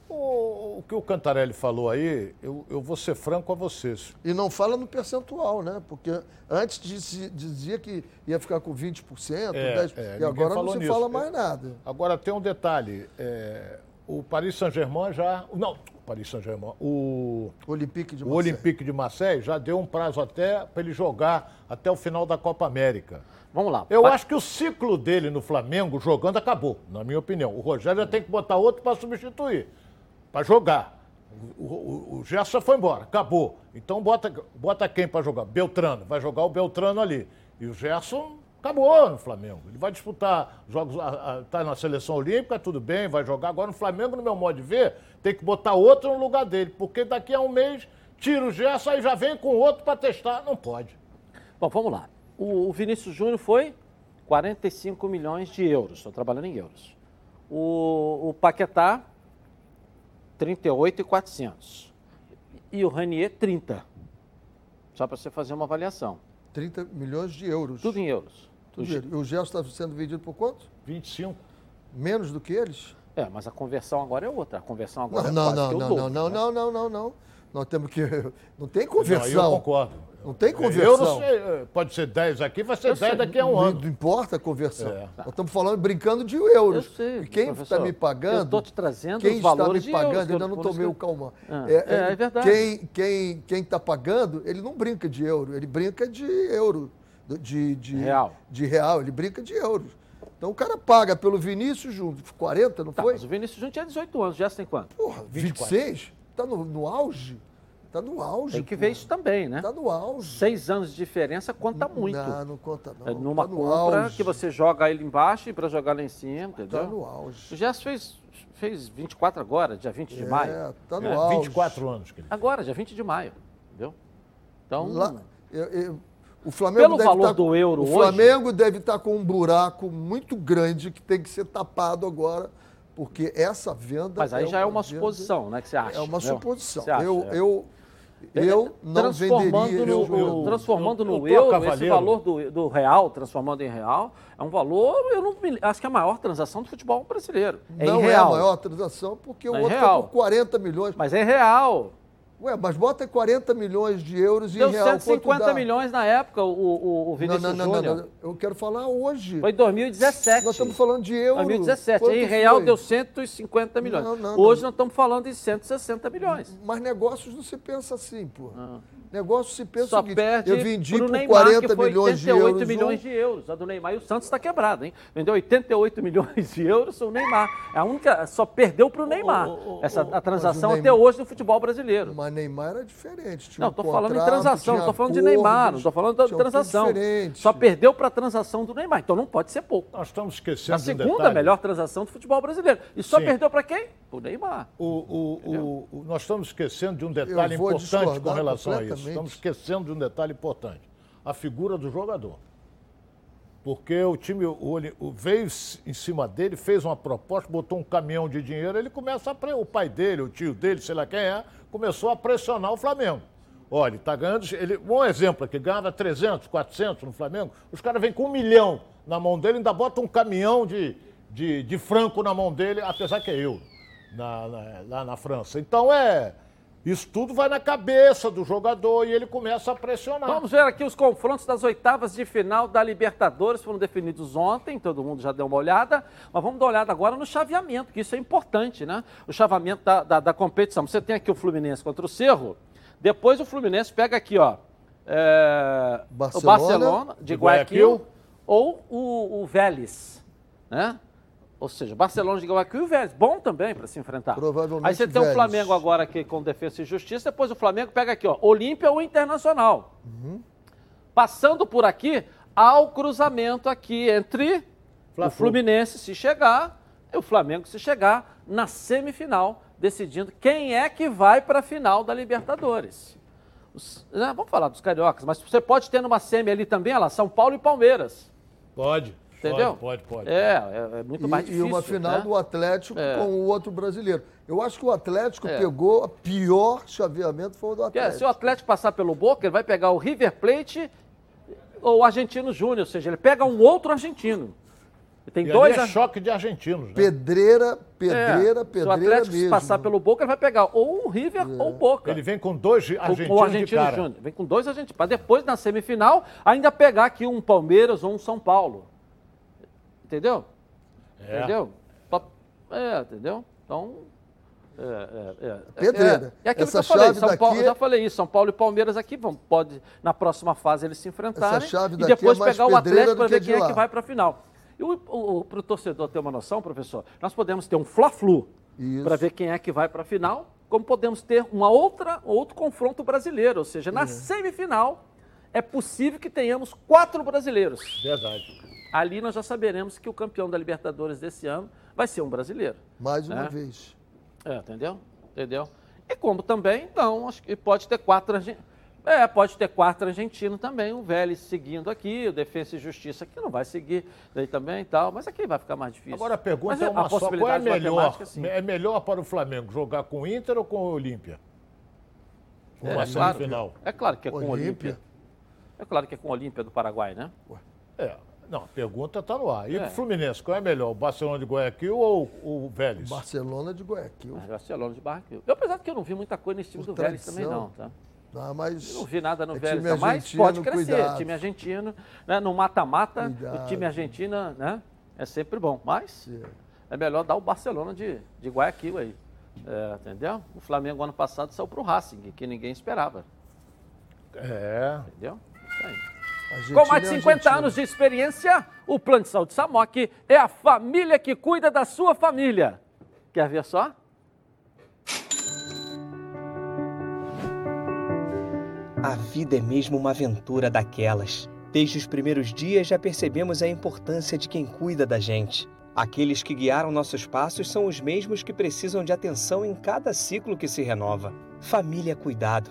O, o, que o Cantarelli falou aí, eu, eu vou ser franco a vocês. E não fala no percentual, né? Porque antes dizia que ia ficar com 20%, é, 10%, é, e agora não se nisso. fala mais nada. Agora tem um detalhe. É, o Paris Saint-Germain já. Não, o Paris Saint-Germain. O, Olympique de o Marseille. Olympique de Marseille já deu um prazo até para ele jogar até o final da Copa América. Vamos lá. Eu Pa- acho que o ciclo dele no Flamengo jogando acabou, na minha opinião. O Rogério já tem que botar outro para substituir, para jogar. O, o, o Gerson foi embora, acabou. Então bota, bota quem para jogar? Beltrano. Vai jogar o Beltrano ali. E o Gerson acabou no Flamengo. Ele vai disputar jogos, está na seleção olímpica, tudo bem, vai jogar. Agora no Flamengo, no meu modo de ver, tem que botar outro no lugar dele. Porque daqui a um mês tira o Gerson e já vem com outro para testar. Não pode. Bom, vamos lá. O, o Vinícius Júnior foi 45 milhões de euros. Estou trabalhando em euros. O, o Paquetá, 38,400. E o Ranier, 30. Só para você fazer uma avaliação. 30 milhões de euros. Tudo em euros. Tudo em euros. E o Gerson está sendo vendido por quanto? 25. Menos do que eles? É, mas a conversão agora é outra. A conversão Não, agora não, é quase não, que o não, dobro, não, não, né? não, não, não, não. Nós temos que. *laughs* Não tem Não, conversão. eu concordo. Não tem Eu conversão. não sei, eh, pode ser 10 aqui, vai ser Eu 10 sei. daqui a um Não, ano. não importa a conversão. É. Nós estamos falando, brincando de euros. Eu sei, e quem está me pagando. Eu estou te trazendo quem está me euros, pagando, que eu- ainda não tomei o eu- calma. Ah, é, é verdade. Quem está quem, quem tá pagando, ele não brinca de euro, ele brinca de euro. De, de, Real. De real, ele brinca de euros. Então o cara paga pelo Vinícius junto, 40, não Tá, foi? mas o Vinícius Júnior tinha 18 anos. Já tem quanto? Porra, 26? Está no, no auge? Está no auge. Tem que ver isso também, né? Está no auge. Seis anos de diferença conta muito. Não, não conta não. É numa Tá no compra auge. que você joga ele embaixo e para jogar lá em cima, entendeu? Tá no O auge. Gerson fez, fez 24 agora, dia 20 de maio. É, tá no É, auge. 24 anos. Que ele... Agora, dia 20 de maio, entendeu? Então, Lá, eu- eu- o Flamengo Pelo deve valor tá- do euro o hoje- Flamengo deve estar com um buraco muito grande que tem que ser tapado agora, porque essa venda. mas aí já é uma venda- suposição, né, que você acha? É uma entendeu? suposição. Você acha, eu, é. eu, eu não transformando venderia. no, esse jogador. o- transformando eu- eu no a euro, esse cavaleiro. valor do, do real, transformando em real, é um valor, eu não me- acho que é a maior transação do futebol brasileiro. É não em é a real. maior transação, porque o É outro real. está por 40 milhões. Mas é real. Ué, mas bota 40 milhões de euros em Deu real. quanto 150 dá? milhões na época o, o, o Não, Vinícius não, não, não, Júnior. não. Eu quero falar hoje. Foi em 2017. Nós estamos falando de euro. 2017. Quanto Em real foi? deu 150 milhões. Não, não, Hoje não. nós estamos falando de 160 milhões. Mas negócios não se pensa assim, pô. Negócio se pensa Ah. Só o seguinte, perde eu vendi por Neymar, 40 que foi milhões de 88 euros. milhões um- de euros. A do Neymar e o Santos está quebrado, hein? Vendeu 88 milhões de euros o Neymar. É a única, só perdeu para o Neymar. Essa, a transação até hoje no futebol brasileiro. Mas Neymar era diferente. tinha Não, um estou falando em transação, não estou falando de Neymar, não estou falando tudo transação. diferente. Só perdeu para a transação do Neymar, então não pode ser pouco. Nós estamos esquecendo A de um segunda detalhe. melhor transação do futebol brasileiro. E só Sim. perdeu para quem? O Neymar. O, o- o- o- nós estamos esquecendo de um detalhe importante com relação a isso. Estamos esquecendo de um detalhe importante. A figura do jogador. Porque o time o, veio em cima dele, fez uma proposta, botou um caminhão de dinheiro, ele começa a. O pai dele, o tio dele, sei lá quem é, começou a pressionar o Flamengo. Olha, está ganhando. Ele, um exemplo aqui, ganhava 300, 400 no Flamengo, os caras vêm com um milhão na mão dele, ainda bota um caminhão de, de, de franco na mão dele, apesar que é eu, na- na- lá na França. Então é. Isso tudo vai na cabeça do jogador e ele começa a pressionar. Vamos ver aqui os confrontos das oitavas de final da Libertadores, foram definidos ontem, todo mundo já deu uma olhada, mas vamos dar uma olhada agora no chaveamento, que isso é importante, né? O chaveamento da, da, da competição. Você tem aqui o Fluminense contra o Cerro, depois o Fluminense pega aqui, ó, é, o Barcelona, Barcelona de de Guayaquil, Guayaquil. ou o, o Vélez, né? Ou seja, Barcelona de Guayaquil e o Vélez, bom também para se enfrentar. Provavelmente Aí você tem o Vélez. Flamengo agora aqui com Defesa e Justiça, depois o Flamengo pega aqui, ó, Olímpia ou Internacional. Passando por aqui, há o cruzamento aqui entre o Fla-Flu. Fluminense se chegar e o Flamengo se chegar na semifinal, decidindo quem é que vai para a final da Libertadores. Os- né, vamos falar dos cariocas, mas você pode ter numa semi ali também, olha lá, São Paulo e Palmeiras. Pode. Entendeu? Pode, pode. pode. É, é, é muito E, mais e difícil. uma final né? do Atlético É. com o outro brasileiro. Eu acho que o Atlético É. pegou o pior chaveamento foi o do Atlético. se o Atlético passar pelo Boca, ele vai pegar o River Plate ou o Argentino Júnior, ou seja, ele pega um outro argentino. E tem E dois ali é ar- choque de argentinos, né? Pedreira, pedreira, É, Se o pedreira Atlético mesmo. passar pelo Boca, ele vai pegar ou o River ou o Boca. Ele vem com dois O- argentinos, o argentino de cara. Júnior. Vem com dois argentinos. Para depois, na semifinal, ainda pegar aqui um Palmeiras ou um São Paulo. Entendeu? É. Entendeu? É, entendeu? Então. É, é, é, Pedreira. É, é aquilo Essa que eu falei. chave São daqui Paulo, é- eu já falei isso. São Paulo e Palmeiras aqui vão, pode, na próxima fase, eles se enfrentarem. Essa chave e daqui depois é mais pegar o Atlético para ver quem é que vai para a final. E para o torcedor ter uma noção, professor, nós podemos ter um Fla-Flu para ver quem é que vai para a final, como podemos ter uma outra, outro confronto brasileiro. Ou seja, na semifinal, é possível que tenhamos quatro brasileiros. Verdade. Ali nós já saberemos que o campeão da Libertadores desse ano vai ser um brasileiro. Mais uma É. vez. É, entendeu? Entendeu? E como também, não, acho que pode ter quatro argentinos. É, pode ter quatro argentinos também, o Vélez seguindo aqui, o Defesa e Justiça que não vai seguir daí também e tal, mas aqui vai ficar mais difícil. Agora a pergunta Mas é uma só. Qual é possibilidade melhor? sim. É melhor para o Flamengo jogar com o Inter ou com o Olímpia? É, Uma é claro, semifinal. é claro que é com o Olímpia. Olímpia. É claro que é com o Olímpia do Paraguai, né? É. Não, a pergunta está no ar. E É. o Fluminense, qual é melhor? O Barcelona de Guayaquil ou o Vélez? Barcelona de Guayaquil. Mas Barcelona de Barranquilla. Eu, apesar de que eu não vi muita coisa nesse time Por do Vélez também tradição. não, tá? Ah, mas Não vi nada no é Vélez, time não, mas pode crescer. cuidado. Time argentino, né? no mata-mata, o time argentino né? é sempre bom. Mas É. é melhor dar o Barcelona de, de Guayaquil aí. É, entendeu? O Flamengo ano passado saiu para o Racing, que ninguém esperava. É. Entendeu? Isso aí. Com mais de é 50 Argentina. anos de experiência, o Plano de Saúde Samok é a família que cuida da sua família. Quer ver só? A vida é mesmo uma aventura daquelas. Desde os primeiros dias já percebemos a importância de quem cuida da gente. Aqueles que guiaram nossos passos são os mesmos que precisam de atenção em cada ciclo que se renova. Família é cuidado.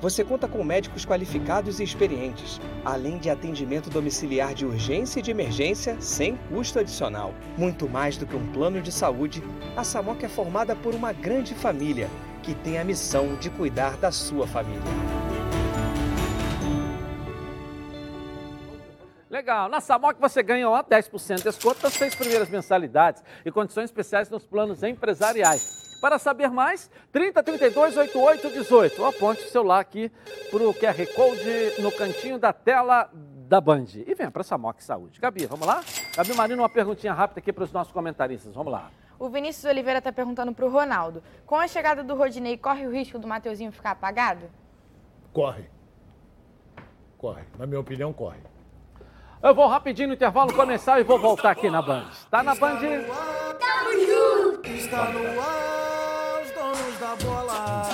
você conta com médicos qualificados e experientes, além de atendimento domiciliar de urgência e de emergência sem custo adicional. Muito mais do que um plano de saúde, a Samok é formada por uma grande família que tem a missão de cuidar da sua família. Legal. Na Samok você ganha ó, 10% de desconto nas seis primeiras mensalidades e condições especiais nos planos empresariais. Para saber mais, 30 32 88 18. Ou aponte o celular aqui para o QR Code no cantinho da tela da Band. E venha para a Samok Saúde. Gabi, vamos lá? Gabi Marino, uma perguntinha rápida aqui para os nossos comentaristas. Vamos lá. O Vinícius Oliveira está perguntando para o Ronaldo. Com a chegada do Rodinei, corre o risco do Mateuzinho ficar apagado? Corre. Corre. Na minha opinião, corre. Eu vou rapidinho no intervalo começar e vou voltar aqui na Band. Tá na Band? Está no ar, os donos da bola.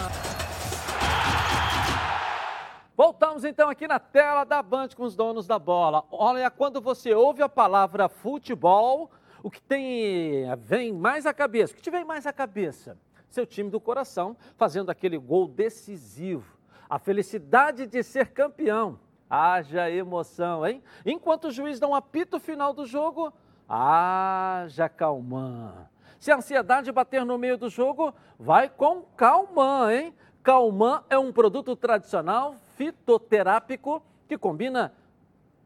Voltamos então aqui na tela da Band com os donos da bola. Olha, quando você ouve a palavra futebol, o que tem vem mais à cabeça? O que te vem mais à cabeça? Seu time do coração fazendo aquele gol decisivo. A felicidade de ser campeão. Haja emoção, hein? Enquanto o juiz dá um apito final do jogo, haja calmã. Se a ansiedade bater no meio do jogo, vai com calmã, hein? Calmã é um produto tradicional fitoterápico que combina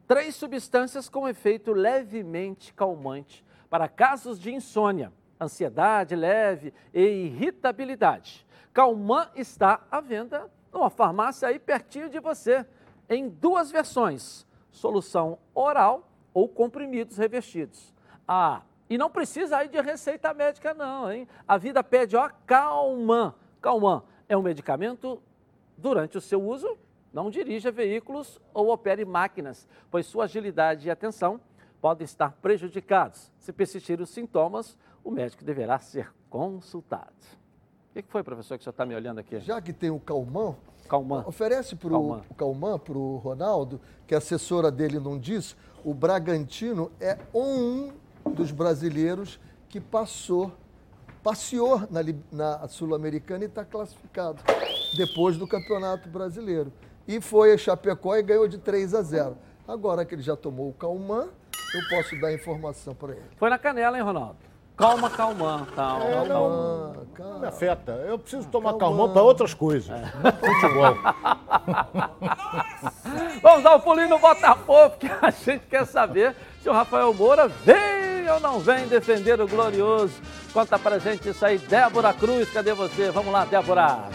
três substâncias com efeito levemente calmante para casos de insônia, ansiedade leve e irritabilidade. Calmã está à venda numa farmácia aí pertinho de você, em duas versões: solução oral ou comprimidos revestidos. Ah, e não precisa aí de receita médica não, hein? A vida pede, ó, Calmã. Calmã é um medicamento durante o seu uso, não dirija veículos ou opere máquinas, pois sua agilidade e atenção podem estar prejudicados. Se persistirem os sintomas, o médico deverá ser consultado. O que foi, professor, que o senhor está me olhando aqui? Já que tem o Calmã, Calmã. oferece para o Calmã, para o Ronaldo, que a assessora dele não disse, o Bragantino é um dos brasileiros que passou, passeou na, na Sul-Americana e está classificado depois do Campeonato Brasileiro. E foi a Chapecó e ganhou de 3 a 0. Agora que ele já tomou o Calmã, eu posso dar informação para ele. Foi na canela, hein, Ronaldo? Calma, calma, calma, É, calma. não, não me afeta. Eu preciso tomar Calma. para outras coisas. É. *laughs* Futebol. Vamos dar um pulinho no Botafogo, porque a gente quer saber se o Rafael Moura vem ou não vem defender o glorioso? Conta pra gente isso aí, Débora Cruz, cadê você? Vamos lá, Débora.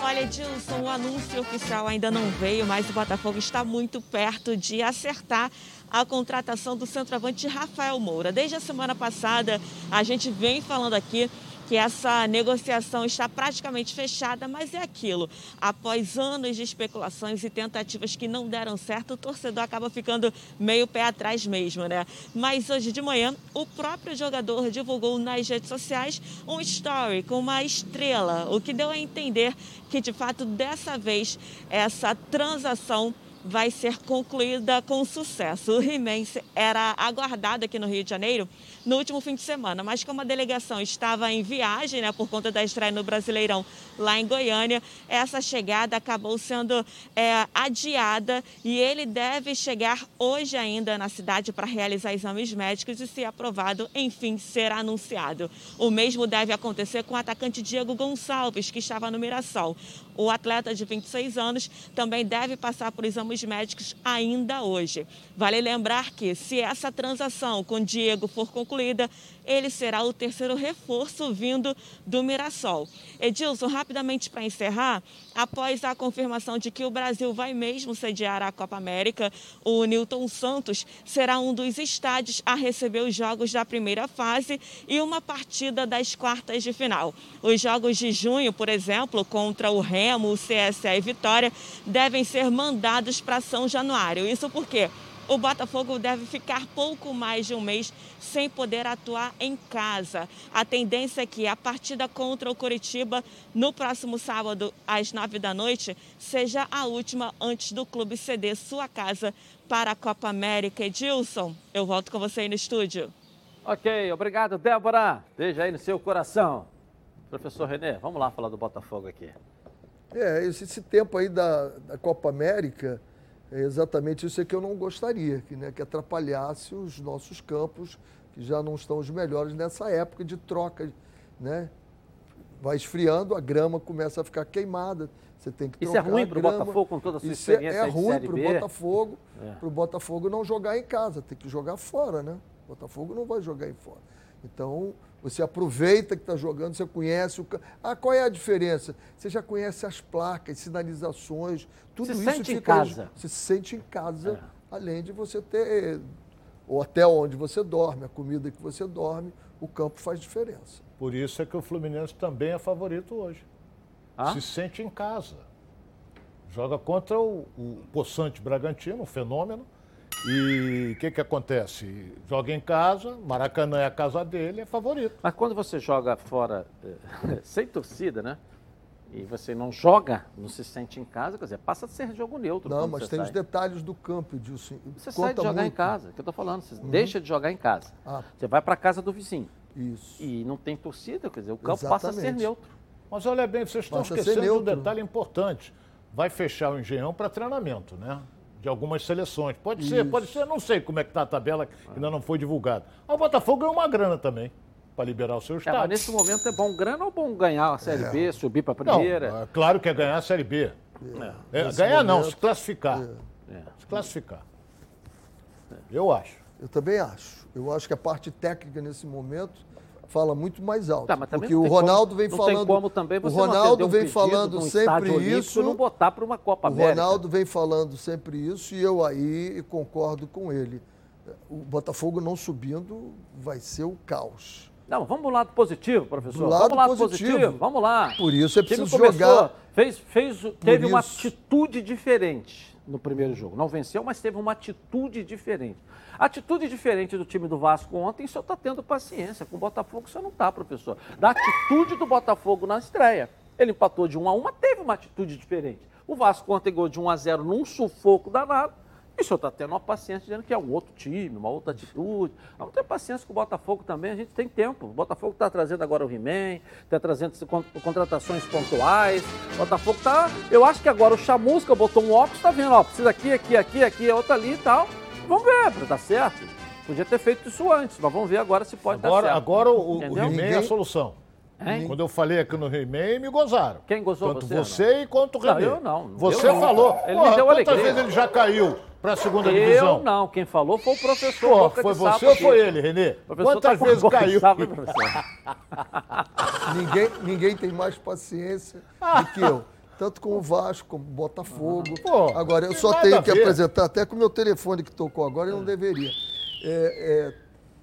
Olha, Edilson, o anúncio oficial ainda não veio, mas o Botafogo está muito perto de acertar a contratação do centroavante Rafael Moura. Desde a semana passada, a gente vem falando aqui que essa negociação está praticamente fechada, mas é aquilo. Após anos de especulações e tentativas que não deram certo, o torcedor acaba ficando meio pé atrás mesmo, né? Mas hoje de manhã, o próprio jogador divulgou nas redes sociais um story com uma estrela, o que deu a entender que de fato dessa vez essa transação vai ser concluída com sucesso. O Rimense era aguardado aqui no Rio de Janeiro no último fim de semana, mas como a delegação estava em viagem, né, por conta da estreia no Brasileirão lá em Goiânia, essa chegada acabou sendo é, adiada e ele deve chegar hoje ainda na cidade para realizar exames médicos e, se aprovado, enfim, ser anunciado. O mesmo deve acontecer com o atacante Diego Gonçalves, que estava no Mirassol. O atleta de 26 anos também deve passar por exames médicos ainda hoje. Vale lembrar que, se essa transação com Diego for concluída, ele será o terceiro reforço vindo do Mirassol. Edilson, rapidamente para encerrar, após a confirmação de que o Brasil vai mesmo sediar a Copa América, o Newton Santos será um dos estádios a receber os jogos da primeira fase e uma partida das quartas de final. Os jogos de junho, por exemplo, contra o Remo, o CSA e Vitória, devem ser mandados para São Januário. Isso porque o Botafogo deve ficar pouco mais de um mês sem poder atuar em casa. A tendência é que a partida contra o Curitiba no próximo sábado, às nove da noite, seja a última antes do clube ceder sua casa para a Copa América. Edilson, eu volto com você aí no estúdio. Ok, obrigado, Débora. Beijo aí no seu coração. Professor Renê, vamos lá falar do Botafogo aqui. É, esse, esse tempo aí da, da Copa América, é exatamente isso é que eu não gostaria, que, né, que atrapalhasse os nossos campos, que já não estão os melhores nessa época de troca, né? Vai esfriando, a grama começa a ficar queimada, você tem que Isso é ruim para o. Botafogo, com toda a sua Isso é- experiência é, de ruim para o? Botafogo, É. para o Botafogo não jogar em casa, tem que jogar fora, né? O Botafogo não vai jogar em fora. Então, você aproveita que está jogando, você conhece o campo. Ah, qual é a diferença? Você já conhece as placas, sinalizações, tudo Se isso sente em fica- casa. Você se sente em casa, É. além de você ter o hotel onde você dorme, a comida que você dorme, o campo faz diferença. Por isso é que o Fluminense também é favorito hoje. Ah? Se sente em casa. Joga contra o, o Poçante Bragantino, um fenômeno. E o que, que acontece? Joga em casa, Maracanã é a casa dele, é favorito. Mas quando você joga fora, eh, *laughs* sem torcida, né? E você não joga, não se sente em casa, quer dizer, passa a ser jogo neutro. Não, mas você tem os sai. detalhes do campo, Edilson. Você Conta sai de jogar em muito. casa, que eu tô falando. Você deixa de jogar em casa. Ah. Você vai para casa do vizinho. Isso. E não tem torcida, quer dizer, o campo passa a ser Exatamente. neutro. Mas olha bem, vocês estão Passa esquecendo de um detalhe importante. Vai fechar o engenhão para treinamento, né? De algumas seleções. Pode ser, Isso. pode ser, não sei como é que está a tabela, que ainda não foi divulgada. Mas o Botafogo ganhou uma grana também, para liberar o seu É, estado. mas nesse momento é bom grana ou bom ganhar a Série B, subir para a Não, primeira? é claro que é ganhar a Série B. É, Nesse ganhar não, momento, se classificar. É. Se classificar. Eu acho. Eu também acho. Eu acho que a parte técnica nesse momento fala muito mais alto. Tá, porque o Ronaldo como- vem falando. como também o Ronaldo um vem falando sempre isso. não botar para uma Copa O América. Ronaldo vem falando sempre isso e eu aí concordo com ele. O Botafogo não subindo vai ser o caos. Não, vamos pro lado positivo, professor. Do lado vamos lado positivo. positivo. Vamos lá. Por isso é O preciso começou, jogar. Fez, fez, teve uma isso. atitude diferente no primeiro jogo. Não venceu, mas teve uma atitude diferente. Atitude diferente do time do Vasco ontem, só está tendo paciência. Com o Botafogo, você não está, professor. Da atitude do Botafogo na estreia. Ele empatou de 1 a 1 mas teve uma atitude diferente. O Vasco ontem ganhou de 1 a 0 num sufoco danado. E o senhor está tendo uma paciência dizendo que é um outro time, uma outra atitude. Vamos ter paciência com o Botafogo também, a gente tem tempo. O Botafogo está trazendo agora o He-Man, está trazendo con- contratações pontuais. O Botafogo está. Eu acho que agora o Chamusca botou um óculos, está vendo, ó, precisa aqui, aqui, aqui, aqui, outra ali e tal. Vamos ver, dar certo. Podia ter feito isso antes, mas vamos ver agora se pode Agora, dar certo. agora o, o? He-Man é a solução. Hein? Quando eu falei aqui no He-Man, me gozaram. Quem gozou Tanto você, você, e quanto o Não, René. eu não, não Você nunca. falou. Ele Porra, me deu quantas alegria. vezes ele já caiu para a segunda Eu divisão? não, quem falou foi o professor. Boca foi de você Sapo ou foi ele, Renê? Quantas tá vezes caiu? sapo? *laughs* Ninguém, ninguém tem mais paciência do que eu. Tanto com o Vasco, como o Botafogo. Pô, agora, eu só tenho que apresentar, até com o meu telefone que tocou agora, eu não deveria. É, é,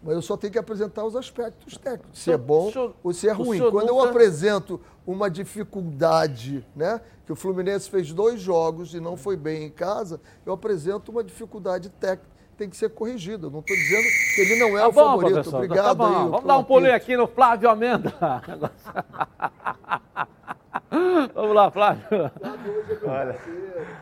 mas eu só tenho que apresentar os aspectos técnicos, se é bom senhor- ou se é ruim. Quando eu nunca- apresento uma dificuldade, né? Que o Fluminense fez dois jogos e não foi bem em casa, eu apresento uma dificuldade técnica. Tem que ser corrigida. Eu não estou dizendo que ele não é Tá o bom, favorito. professor. Obrigado tá aí. Vamos dar um pulinho aqui no Flávio Amenda. *laughs* Vamos lá, Flávio. Olha,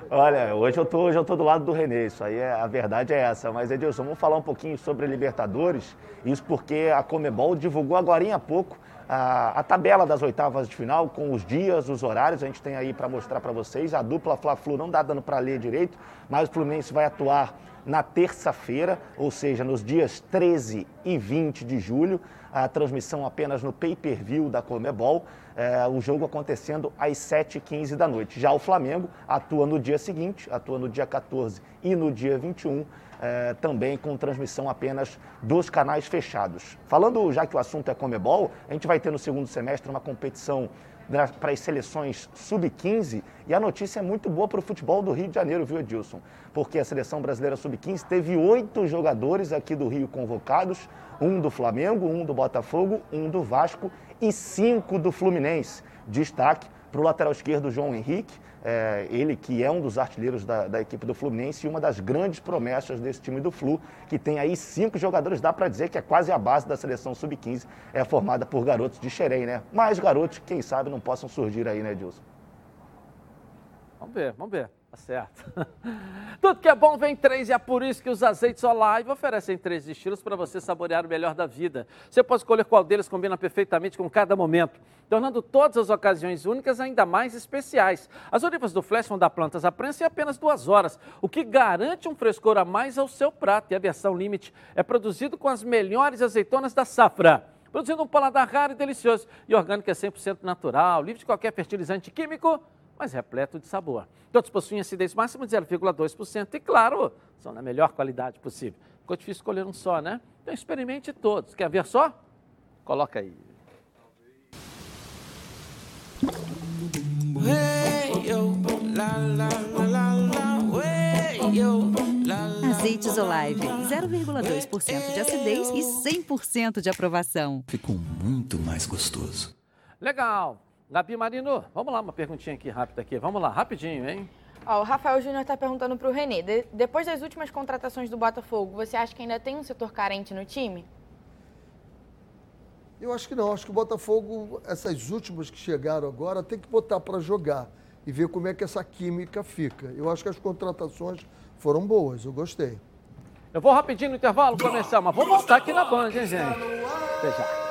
olha, hoje eu tô, hoje eu tô do lado do Renê, isso aí é, a verdade é essa. Mas Edilson, vamos falar um pouquinho sobre Libertadores, isso porque a Comebol divulgou agora há pouco a, a tabela das oitavas de final, com os dias, os horários, a gente tem aí para mostrar para vocês. A dupla Fla-Flu não dá dando para ler direito, mas o Fluminense vai atuar na terça-feira, ou seja, nos dias 13 e 20 de julho, a transmissão apenas no pay-per-view da Comebol, é, o jogo acontecendo às 7h15 da noite. Já o Flamengo atua no dia seguinte, atua no dia 14 e no dia 21, é, também com transmissão apenas dos canais fechados. Falando, já que o assunto é Comebol, a gente vai ter no segundo semestre uma competição para as seleções sub-15 e a notícia é muito boa para o futebol do Rio de Janeiro, viu, Edilson? Porque a seleção brasileira sub-15 teve oito jogadores aqui do Rio convocados, um do Flamengo, um do Botafogo, um do Vasco e cinco do Fluminense. Destaque para o lateral esquerdo João Henrique, é, ele que é um dos artilheiros da, da equipe do Fluminense e uma das grandes promessas desse time do Flu, que tem aí cinco jogadores, dá para dizer que é quase a base da seleção sub-15, é formada por garotos de Xerém, né? Mas garotos, quem sabe, não possam surgir aí, né, Edilson? Vamos ver, vamos ver. Tá certo. *laughs* Tudo que é bom vem três e é por isso que os azeites Olive oferecem três estilos para você saborear o melhor da vida. Você pode escolher qual deles combina perfeitamente com cada momento, tornando todas as ocasiões únicas ainda mais especiais. As olivas do Flash vão dar plantas à prensa em apenas duas horas, o que garante um frescor a mais ao seu prato. E a versão Limite é produzido com as melhores azeitonas da safra produzindo um paladar raro e delicioso. E orgânico é 100% natural, livre de qualquer fertilizante químico, mas repleto de sabor. Todos possuem acidez máxima de 0,2% e, claro, são da melhor qualidade possível. Ficou difícil escolher um só, né? Então experimente todos. Quer ver só? Coloca aí. Azeites Olive, 0,2% de acidez e 100% de aprovação. Ficou muito mais gostoso. Legal. Gabi Marino, vamos lá, uma perguntinha aqui rápida aqui. Vamos lá, rapidinho, hein? Ó, o Rafael Júnior está perguntando para o Renê. de- depois das últimas contratações do Botafogo, você acha que ainda tem um setor carente no time? Eu acho que não. Acho que o Botafogo, essas últimas que chegaram agora, tem que botar para jogar e ver como é que essa química fica. Eu acho que as contratações foram boas, eu gostei. Eu vou rapidinho no intervalo comercial, mas vou voltar aqui na Band, hein, gente? Até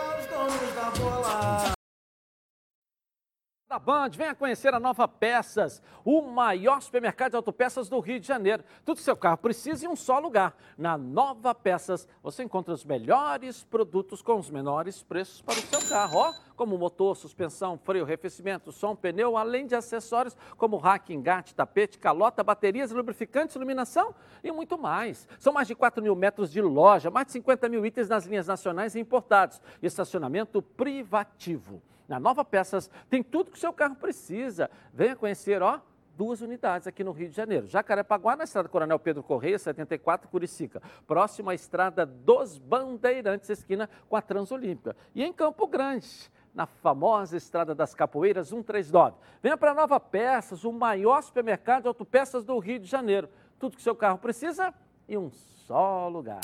Da Band, venha conhecer a Nova Peças, o maior supermercado de autopeças do Rio de Janeiro. Tudo seu carro precisa em um só lugar. Na Nova Peças, você encontra os melhores produtos com os menores preços para o seu carro, ó, como motor, suspensão, freio, arrefecimento, som, pneu, além de acessórios como rack, engate, tapete, calota, baterias, lubrificantes, iluminação e muito mais. São mais de 4 mil metros de loja, mais de 50 mil itens nas linhas nacionais e importados. Estacionamento privativo. Na Nova Peças tem tudo que o seu carro precisa. Venha conhecer, ó, duas unidades aqui no Rio de Janeiro. Jacarepaguá, na estrada Coronel Pedro Correia, 74, Curicica. Próximo à estrada dos Bandeirantes, esquina com a Transolímpica. E em Campo Grande, na famosa Estrada das Capoeiras 139. Venha para Nova Peças, o maior supermercado de autopeças do Rio de Janeiro. Tudo que seu carro precisa em um só lugar.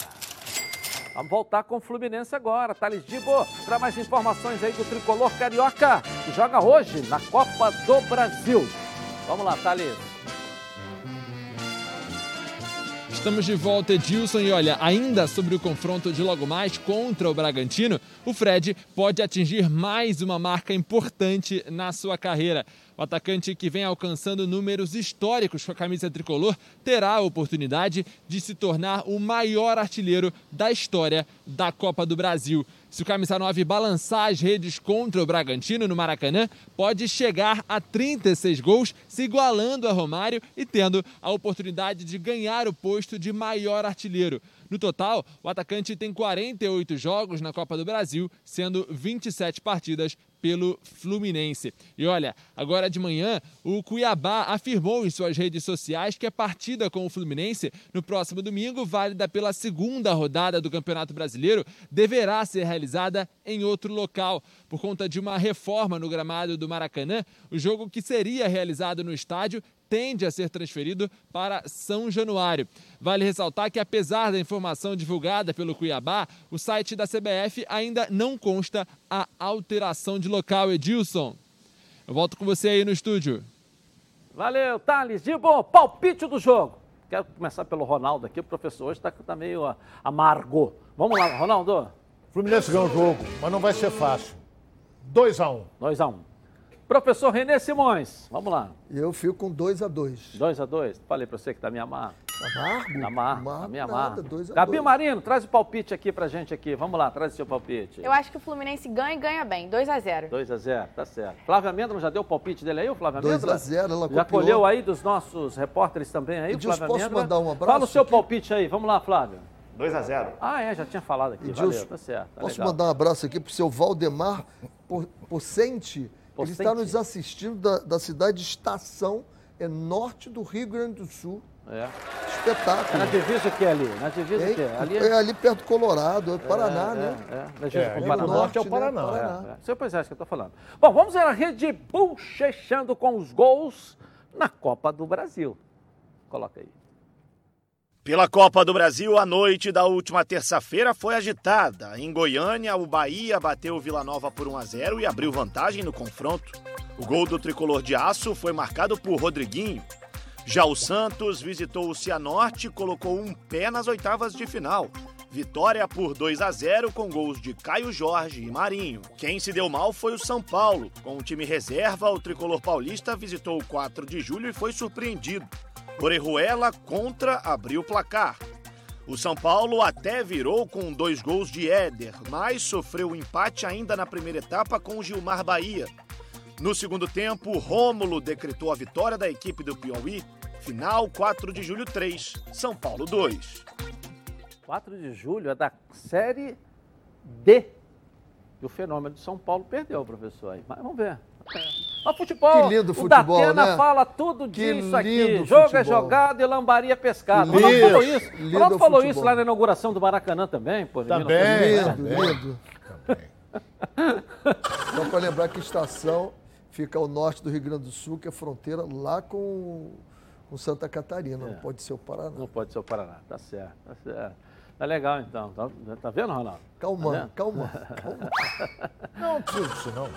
Vamos voltar com o Fluminense agora. Thales Dibo, traz mais informações aí do tricolor carioca, que joga hoje na Copa do Brasil. Vamos lá, Thales. Estamos de volta, Edilson. E olha, ainda sobre o confronto de logo mais contra o Bragantino, o Fred pode atingir mais uma marca importante na sua carreira. O atacante que vem alcançando números históricos com a camisa tricolor terá a oportunidade de se tornar o maior artilheiro da história da Copa do Brasil. Se o camisa 9 balançar as redes contra o Bragantino no Maracanã, pode chegar a 36 gols, se igualando a Romário e tendo a oportunidade de ganhar o posto de maior artilheiro. No total, o atacante tem 48 jogos na Copa do Brasil, sendo 27 partidas pelo Fluminense. E olha, agora de manhã, o Cuiabá afirmou em suas redes sociais que a partida com o Fluminense no próximo domingo, válida pela segunda rodada do Campeonato Brasileiro, deverá ser realizada em outro local. Por conta de uma reforma no gramado do Maracanã, o jogo que seria realizado no estádio tende a ser transferido para São Januário. Vale ressaltar que, apesar da informação divulgada pelo Cuiabá, o site da CBF ainda não consta a alteração de local. Edilson, eu volto com você aí no estúdio. Valeu, Thales. De bom, palpite do jogo. Quero começar pelo Ronaldo aqui, o professor hoje está tá meio amargo. Vamos lá, Ronaldo. Fluminense ganhou o jogo, mas não vai ser fácil. 2 a 1 2 a 1 Professor Renê Simões, vamos lá. Eu fico com 2 a 2 2 a 2 Falei para você que tá me amargo. Amargo? Amargo, Amargo tá me nada, amargo. dois a Gabi dois. Marino, traz o palpite aqui pra gente aqui. Vamos lá, traz o seu palpite. Eu acho que o Fluminense ganha e ganha bem. 2 a 0 2 a 0 tá certo. Flávia Amêndola já deu o palpite dele aí, o Flávia 2 Amêndola? a 0 ela Já copiou. colheu aí dos nossos repórteres também aí, Edilson, Flávia posso mandar um abraço Fala o seu aqui? palpite aí, vamos lá, Flávio. 2 a 0 Ah, é, já tinha falado aqui, Edilson, valeu, tá certo. tá Posso legal. mandar um abraço aqui pro seu Valdemar Por- Pocente? Ele está nos assistindo da, da cidade de Estação, é norte do Rio Grande do Sul. É. É Espetáculo. na divisa que é ali, na divisa Hein? que é. Ali é ali perto do Colorado, é Paraná, é, né? É, é, na divisa É, com o Paraná. norte é o né? Paraná. Paraná. É, é. Sei, pois é, isso que eu tô falando. Bom, vamos ver a Rede Bull chechando com os gols na Copa do Brasil. Coloca aí. Pela Copa do Brasil, a noite da última terça-feira foi agitada. Em Goiânia, o Bahia bateu o Vila Nova por 1 a 0 e abriu vantagem no confronto. O gol do tricolor de aço foi marcado por Rodriguinho. Já o Santos visitou o Cianorte e colocou um pé nas oitavas de final. Vitória por 2 a 0 com gols de Caio Jorge e Marinho. Quem se deu mal foi o São Paulo. Com o time reserva, o tricolor paulista visitou o 4 de julho e foi surpreendido. Orejuela contra abriu o placar. O São Paulo até virou com dois gols de Éder, mas sofreu o empate ainda na primeira etapa com o Gilmar Bahia. No segundo tempo, Rômulo decretou a vitória da equipe do Piauí. Final 4 de julho 3, São Paulo 2. 4 de julho é da Série D. E o fenômeno de São Paulo perdeu, professor. Mas vamos ver. Ó, futebol. Que lindo o futebol, Datena né? fala tudo Que disso aqui. Jogo é jogado e lambaria pescado. O Lindo, Ronaldo falou isso. O lindo Ronaldo falou futebol. isso lá na inauguração do Maracanã também. Pô, em Também. 1990. Lindo, lindo. *laughs* Só para lembrar que estação fica ao norte do Rio Grande do Sul, que é fronteira lá com, com Santa Catarina, É. não pode ser o Paraná. Não pode ser o Paraná. Tá certo, tá certo. Tá legal então. Tá, tá vendo, Ronaldo? Calma, Tá vendo? calma, calma. *laughs* Não precisa disso, não.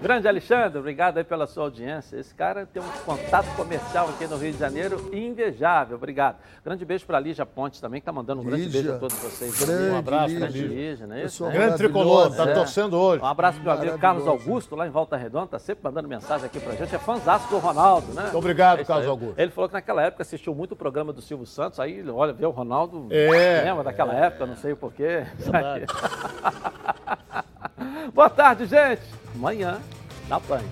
Grande Alexandre, obrigado aí pela sua audiência. Esse cara tem um contato comercial aqui no Rio de Janeiro invejável. Obrigado. Grande beijo para a Lígia Pontes também, que está mandando um grande Lígia. beijo a todos vocês. Grande um abraço Lígia. grande Lígia, é isso? Pessoa né? Grande tricolor, tá É. torcendo hoje. Um abraço pro meu amigo Carlos. Augusto, lá em Volta Redonda, tá sempre mandando mensagem aqui pra gente. É fãzaço do Ronaldo, né? Muito obrigado, É Carlos. Augusto. Ele falou que naquela época assistiu muito o programa do Silvio Santos, aí, olha, vê o Ronaldo. É. Lembra daquela época, não sei o porquê. *laughs* Boa tarde, gente. Amanhã, na Band.